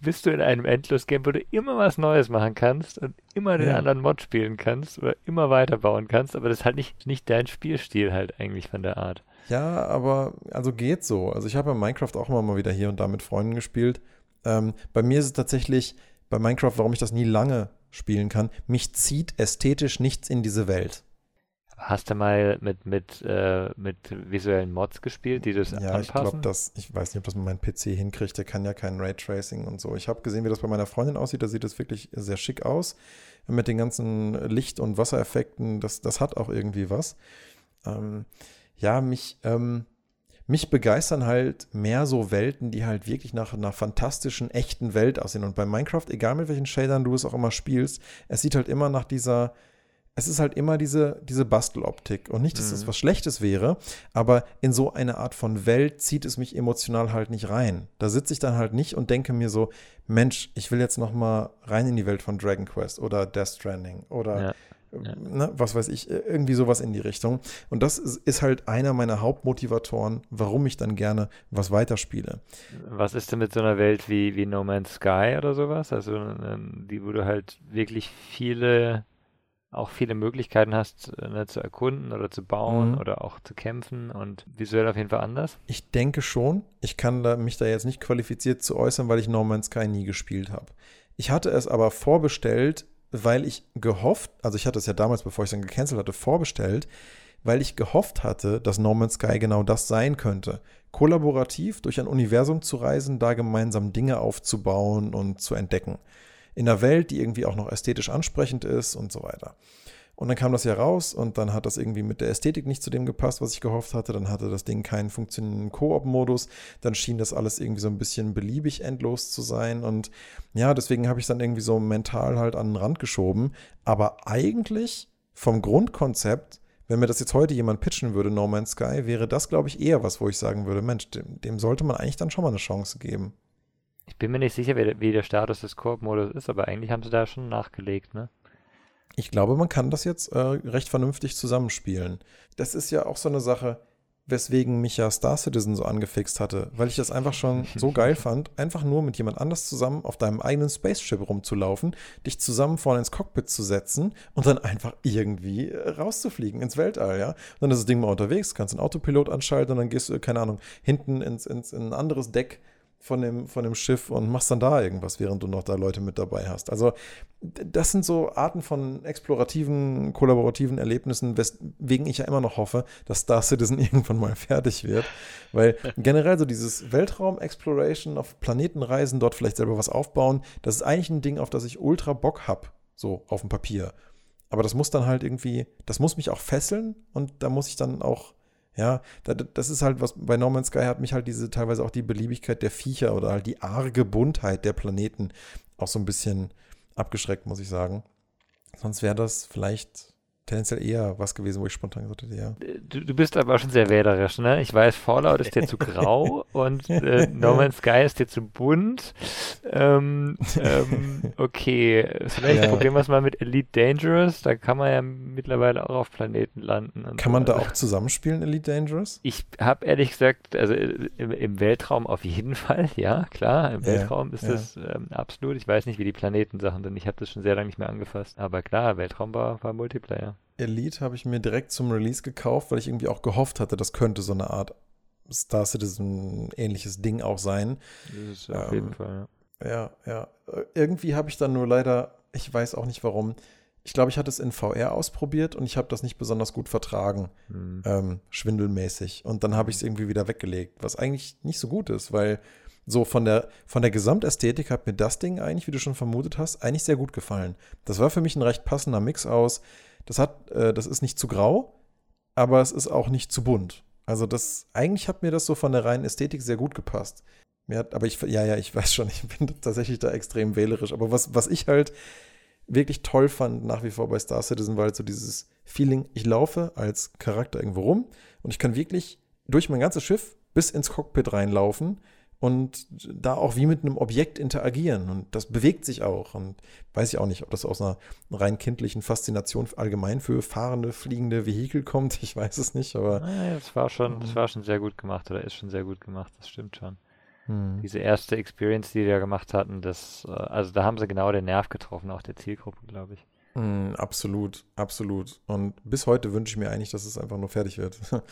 bist du in einem Endlos-Game, wo du immer was Neues machen kannst und immer den ja. anderen Mod spielen kannst oder immer weiterbauen kannst, aber das ist halt nicht, nicht dein Spielstil halt eigentlich von der Art. Ja, aber also geht so. Also ich habe ja Minecraft auch immer mal wieder hier und da mit Freunden gespielt. Ähm, bei mir ist es tatsächlich bei Minecraft, warum ich das nie lange spielen kann, mich zieht ästhetisch nichts in diese Welt. Hast du mal mit, mit, äh, mit visuellen Mods gespielt, die das ja, anpassen? Ja, ich glaube, das, ich weiß nicht, ob das mit meinem PC hinkriegt, der kann ja kein Raytracing und so. Ich habe gesehen, wie das bei meiner Freundin aussieht, da sieht das wirklich sehr schick aus. Mit den ganzen Licht- und Wassereffekten, das, das hat auch irgendwie was. Ähm, ja, mich, ähm, mich begeistern halt mehr so Welten, die halt wirklich nach einer fantastischen, echten Welt aussehen. Und bei Minecraft, egal mit welchen Shadern du es auch immer spielst, es sieht halt immer nach dieser es ist halt immer diese, diese Basteloptik. Und nicht, dass mhm. das was Schlechtes wäre, aber in so eine Art von Welt zieht es mich emotional halt nicht rein. Da sitze ich dann halt nicht und denke mir so, Mensch, ich will jetzt noch mal rein in die Welt von Dragon Quest oder Death Stranding oder ja. Ja. Ne, was weiß ich, irgendwie sowas in die Richtung. Und das ist, ist, halt einer meiner Hauptmotivatoren, warum ich dann gerne was weiterspiele. Was ist denn mit so einer Welt wie, wie No Man's Sky oder sowas? Also die, wo du halt wirklich viele auch viele Möglichkeiten hast, äh, ne, zu erkunden oder zu bauen mhm. oder auch zu kämpfen und visuell auf jeden Fall anders? Ich denke schon. Ich kann da, mich da jetzt nicht qualifiziert zu äußern, weil ich No Man's Sky nie gespielt habe. Ich hatte es aber vorbestellt, weil ich gehofft, also ich hatte es ja damals, bevor ich es dann gecancelt hatte, vorbestellt, weil ich gehofft hatte, dass No Man's Sky genau das sein könnte. Kollaborativ durch ein Universum zu reisen, da gemeinsam Dinge aufzubauen und zu entdecken in einer Welt, die irgendwie auch noch ästhetisch ansprechend ist und so weiter. Und dann kam das ja raus und dann hat das irgendwie mit der Ästhetik nicht zu dem gepasst, was ich gehofft hatte. Dann hatte das Ding keinen funktionierenden Koop-Modus. Dann schien das alles irgendwie so ein bisschen beliebig endlos zu sein. Und ja, deswegen habe ich dann irgendwie so mental halt an den Rand geschoben. Aber eigentlich vom Grundkonzept, wenn mir das jetzt heute jemand pitchen würde, No Man's Sky, wäre das, glaube ich, eher was, wo ich sagen würde, Mensch, dem, dem sollte man eigentlich dann schon mal eine Chance geben. Ich bin mir nicht sicher, wie, der Status des Koop-Modus ist, aber eigentlich haben sie da schon nachgelegt, ne? Ich glaube, man kann das jetzt äh, recht vernünftig zusammenspielen. Das ist ja auch so eine Sache, weswegen mich ja Star Citizen so angefixt hatte, weil ich das einfach schon so geil fand, einfach nur mit jemand anders zusammen auf deinem eigenen Spaceship rumzulaufen, dich zusammen vorne ins Cockpit zu setzen und dann einfach irgendwie äh, rauszufliegen ins Weltall, ja. Und dann ist das Ding mal unterwegs, kannst einen Autopilot anschalten und dann gehst du, keine Ahnung, hinten ins, ins in ein anderes Deck von dem, von dem Schiff und machst dann da irgendwas, während du noch da Leute mit dabei hast. Also das sind so Arten von explorativen, kollaborativen Erlebnissen, weswegen ich ja immer noch hoffe, dass Star Citizen irgendwann mal fertig wird. Weil generell so dieses Weltraum-Exploration auf Planetenreisen, dort vielleicht selber was aufbauen, das ist eigentlich ein Ding, auf das ich ultra Bock habe, so auf dem Papier. Aber das muss dann halt irgendwie, das muss mich auch fesseln und da muss ich dann auch ja, das ist halt was, bei No Man's Sky hat mich halt diese teilweise auch die Beliebigkeit der Viecher oder halt die arge Buntheit der Planeten auch so ein bisschen abgeschreckt, muss ich sagen. Sonst wäre das vielleicht tendenziell eher was gewesen, wo ich spontan gesagt hätte, ja. Du, du bist aber schon sehr wählerisch, ne? Ich weiß, Fallout ist dir zu grau und äh, No Man's Sky ist dir zu bunt. Ähm, ähm, okay, vielleicht ja. probieren wir es mal mit Elite Dangerous. Da kann man ja mittlerweile auch auf Planeten landen. Kann so. man da auch zusammenspielen, Elite Dangerous? Ich habe ehrlich gesagt, also äh, im, im, Weltraum auf jeden Fall, ja, klar. Im ja, Weltraum ist ja. das ähm, absolut. Ich weiß nicht, wie die Planetensachen sind. Ich habe das schon sehr lange nicht mehr angefasst. Aber klar, Weltraum war, war Multiplayer. Elite habe ich mir direkt zum Release gekauft, weil ich irgendwie auch gehofft hatte, das könnte so eine Art Star Citizen ähnliches Ding auch sein. Das ist auf ähm, jeden Fall, ja. Ja, ja. Irgendwie habe ich dann nur leider, ich weiß auch nicht warum, ich glaube, ich hatte es in VR ausprobiert und ich habe das nicht besonders gut vertragen, hm. ähm, schwindelmäßig. Und dann habe ich es irgendwie wieder weggelegt, was eigentlich nicht so gut ist, weil so von der, von der Gesamtästhetik hat mir das Ding eigentlich, wie du schon vermutet hast, eigentlich sehr gut gefallen. Das war für mich ein recht passender Mix aus das hat, äh, das ist nicht zu grau, aber es ist auch nicht zu bunt. Also das, eigentlich hat mir das so von der reinen Ästhetik sehr gut gepasst. Mir hat, aber ich, ja, ja, ich weiß schon, ich bin tatsächlich da extrem wählerisch. Aber was, was ich halt wirklich toll fand nach wie vor bei Star Citizen, war halt so dieses Feeling, ich laufe als Charakter irgendwo rum und ich kann wirklich durch mein ganzes Schiff bis ins Cockpit reinlaufen und da auch wie mit einem Objekt interagieren. Und das bewegt sich auch. Und weiß ich auch nicht, ob das aus einer rein kindlichen Faszination allgemein für fahrende, fliegende Vehikel kommt. Ich weiß es nicht, aber. Naja, das war schon, das war schon sehr gut gemacht oder ist schon sehr gut gemacht, das stimmt schon. Hm. Diese erste Experience, die die da gemacht hatten, das, äh, also da haben sie genau den Nerv getroffen, auch der Zielgruppe, glaube ich. Mm, absolut, absolut. Und bis heute wünsche ich mir eigentlich, dass es einfach nur fertig wird.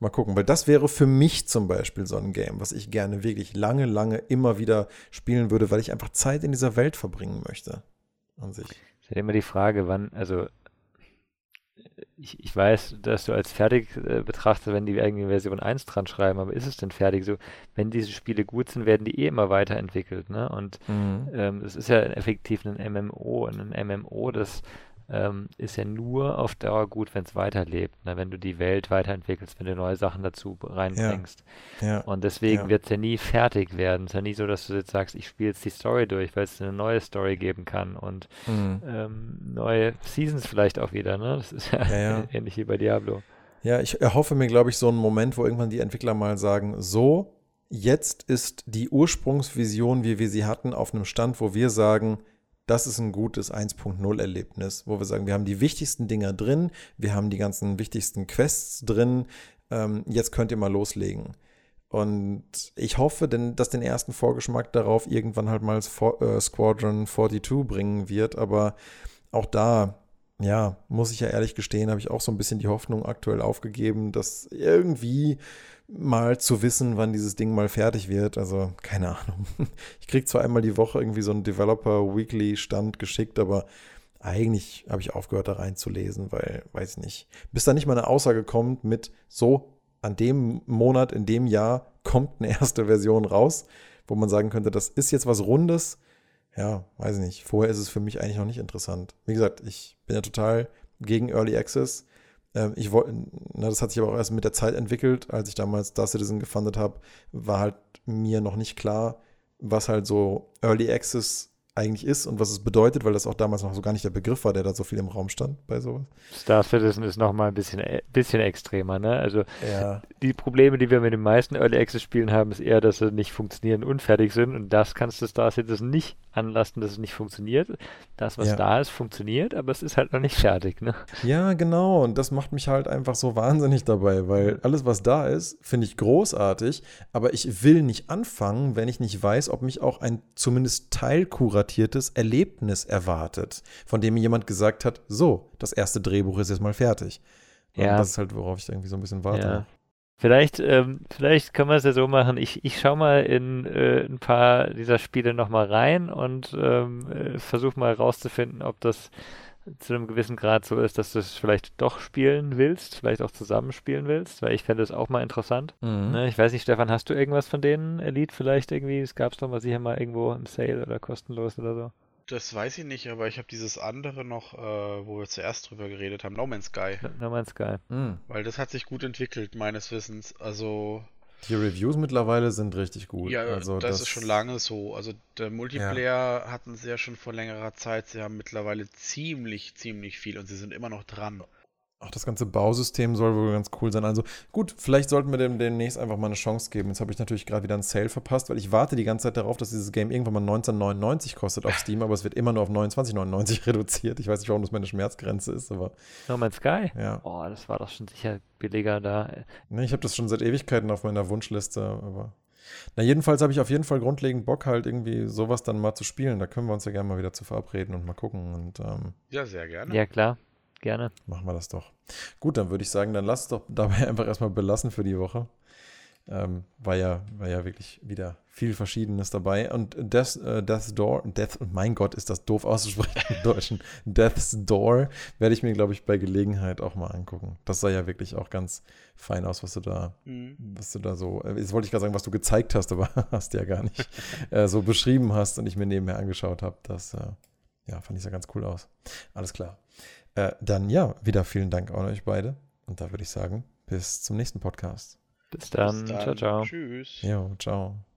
Mal gucken, weil das wäre für mich zum Beispiel so ein Game, was ich gerne wirklich lange, lange immer wieder spielen würde, weil ich einfach Zeit in dieser Welt verbringen möchte. An sich. Es ist ja immer die Frage, wann, also ich, ich weiß, dass du als fertig äh, betrachtest, wenn die eigene Version 1 dran schreiben, aber ist es denn fertig? So, wenn diese Spiele gut sind, werden die eh immer weiterentwickelt, ne? Und mhm. ähm, es ist ja effektiv ein MMO, ein MMO, das ähm, ist ja nur auf Dauer gut, wenn es weiterlebt, ne? wenn du die Welt weiterentwickelst, wenn du neue Sachen dazu reinbringst. Ja. Ja. Und deswegen ja. wird es ja nie fertig werden. Es ist ja nie so, dass du jetzt sagst, ich spiele jetzt die Story durch, weil es eine neue Story geben kann und mhm. ähm, neue Seasons vielleicht auch wieder. Ne? Das ist ja, ähnlich wie bei Diablo. Ja, ich erhoffe mir, glaube ich, so einen Moment, wo irgendwann die Entwickler mal sagen, so, jetzt ist die Ursprungsvision, wie wir sie hatten, auf einem Stand, wo wir sagen, das ist ein gutes 1.0-Erlebnis, wo wir sagen, wir haben die wichtigsten Dinger drin, wir haben die ganzen wichtigsten Quests drin, ähm, jetzt könnt ihr mal loslegen. Und ich hoffe, denn, dass den ersten Vorgeschmack darauf irgendwann halt mal äh, Squadron 42 bringen wird, aber auch da ja, muss ich ja ehrlich gestehen, habe ich auch so ein bisschen die Hoffnung aktuell aufgegeben, dass irgendwie mal zu wissen, wann dieses Ding mal fertig wird. Also, keine Ahnung. Ich kriege zwar einmal die Woche irgendwie so einen Developer Weekly Stand geschickt, aber eigentlich habe ich aufgehört, da reinzulesen, weil, weiß ich nicht, bis da nicht mal eine Aussage kommt mit so, an dem Monat, in dem Jahr kommt eine erste Version raus, wo man sagen könnte, das ist jetzt was Rundes ja, weiß ich nicht. Vorher ist es für mich eigentlich noch nicht interessant. Wie gesagt, ich bin ja total gegen Early Access. Ähm, ich wollte, das hat sich aber auch erst mit der Zeit entwickelt. Als ich damals Star Citizen gefundet habe, war halt mir noch nicht klar, was halt so Early Access eigentlich ist und was es bedeutet, weil das auch damals noch so gar nicht der Begriff war, der da so viel im Raum stand bei sowas. Star Citizen ist noch mal ein bisschen, äh, bisschen extremer, ne? Also ja. die Probleme, die wir mit den meisten Early Access Spielen haben, ist eher, dass sie nicht funktionieren, unfertig sind und das kannst du Star Citizen nicht anlassen, dass es nicht funktioniert. Das, was ja. da ist, funktioniert, aber es ist halt noch nicht fertig, ne? Ja, genau und das macht mich halt einfach so wahnsinnig dabei, weil alles, was da ist, finde ich großartig, aber ich will nicht anfangen, wenn ich nicht weiß, ob mich auch ein zumindest teilkurat kuratiertes Erlebnis erwartet, von dem jemand gesagt hat, so, das erste Drehbuch ist jetzt mal fertig. Und ja. das ist halt, worauf ich irgendwie so ein bisschen warte. Ja. Vielleicht, ähm, vielleicht können wir es ja so machen. Ich, ich schaue mal in äh, ein paar dieser Spiele nochmal rein und ähm, äh, versuche mal herauszufinden, ob das zu einem gewissen Grad so ist, dass du es vielleicht doch spielen willst, vielleicht auch zusammenspielen willst, weil ich fände es auch mal interessant. Mhm. Ne, ich weiß nicht, Stefan, hast du irgendwas von denen, Elite vielleicht irgendwie? Es gab es doch mal sicher mal irgendwo im Sale oder kostenlos oder so. Das weiß ich nicht, aber ich habe dieses andere noch, äh, wo wir zuerst drüber geredet haben, No Man's Sky. No, no Man's Sky. Mhm. Weil das hat sich gut entwickelt, meines Wissens. Also die Reviews mittlerweile sind richtig gut. Ja, also das, das ist schon lange so. Also der Multiplayer ja. hatten sie ja schon vor längerer Zeit. Sie haben mittlerweile ziemlich, ziemlich viel und sie sind immer noch dran. Auch das ganze Bausystem soll wohl ganz cool sein. Also gut, vielleicht sollten wir dem demnächst einfach mal eine Chance geben. Jetzt habe ich natürlich gerade wieder einen Sale verpasst, weil ich warte die ganze Zeit darauf, dass dieses Game irgendwann mal 19,99 kostet auf Steam, aber es wird immer nur auf 29,99 reduziert. Ich weiß nicht, warum das meine Schmerzgrenze ist, aber. No Man's Sky? Ja. Oh, das war doch schon sicher billiger da. Nee, ich habe das schon seit Ewigkeiten auf meiner Wunschliste, aber. Na, jedenfalls habe ich auf jeden Fall grundlegend Bock, halt irgendwie sowas dann mal zu spielen. Da können wir uns ja gerne mal wieder zu verabreden und mal gucken. Und, ähm, ja, sehr gerne. Ja, klar gerne. Machen wir das doch. Gut, dann würde ich sagen, dann lass es doch dabei einfach erstmal belassen für die Woche. Ähm, war, ja, war ja wirklich wieder viel Verschiedenes dabei. Und Death, äh, Death's Door, Death, mein Gott, ist das doof auszusprechen im Deutschen. Death's Door werde ich mir, glaube ich, bei Gelegenheit auch mal angucken. Das sah ja wirklich auch ganz fein aus, was du da, mhm. was du da so, äh, jetzt wollte ich gerade sagen, was du gezeigt hast, aber hast ja gar nicht, äh, so beschrieben hast und ich mir nebenher angeschaut habe. Das, äh, ja, fand ich ja ganz cool aus. Alles klar. Äh, dann ja, wieder vielen Dank an euch beide. Und da würde ich sagen, bis zum nächsten Podcast. Bis dann. Bis dann. Ciao, ciao. Tschüss. Jo, ciao.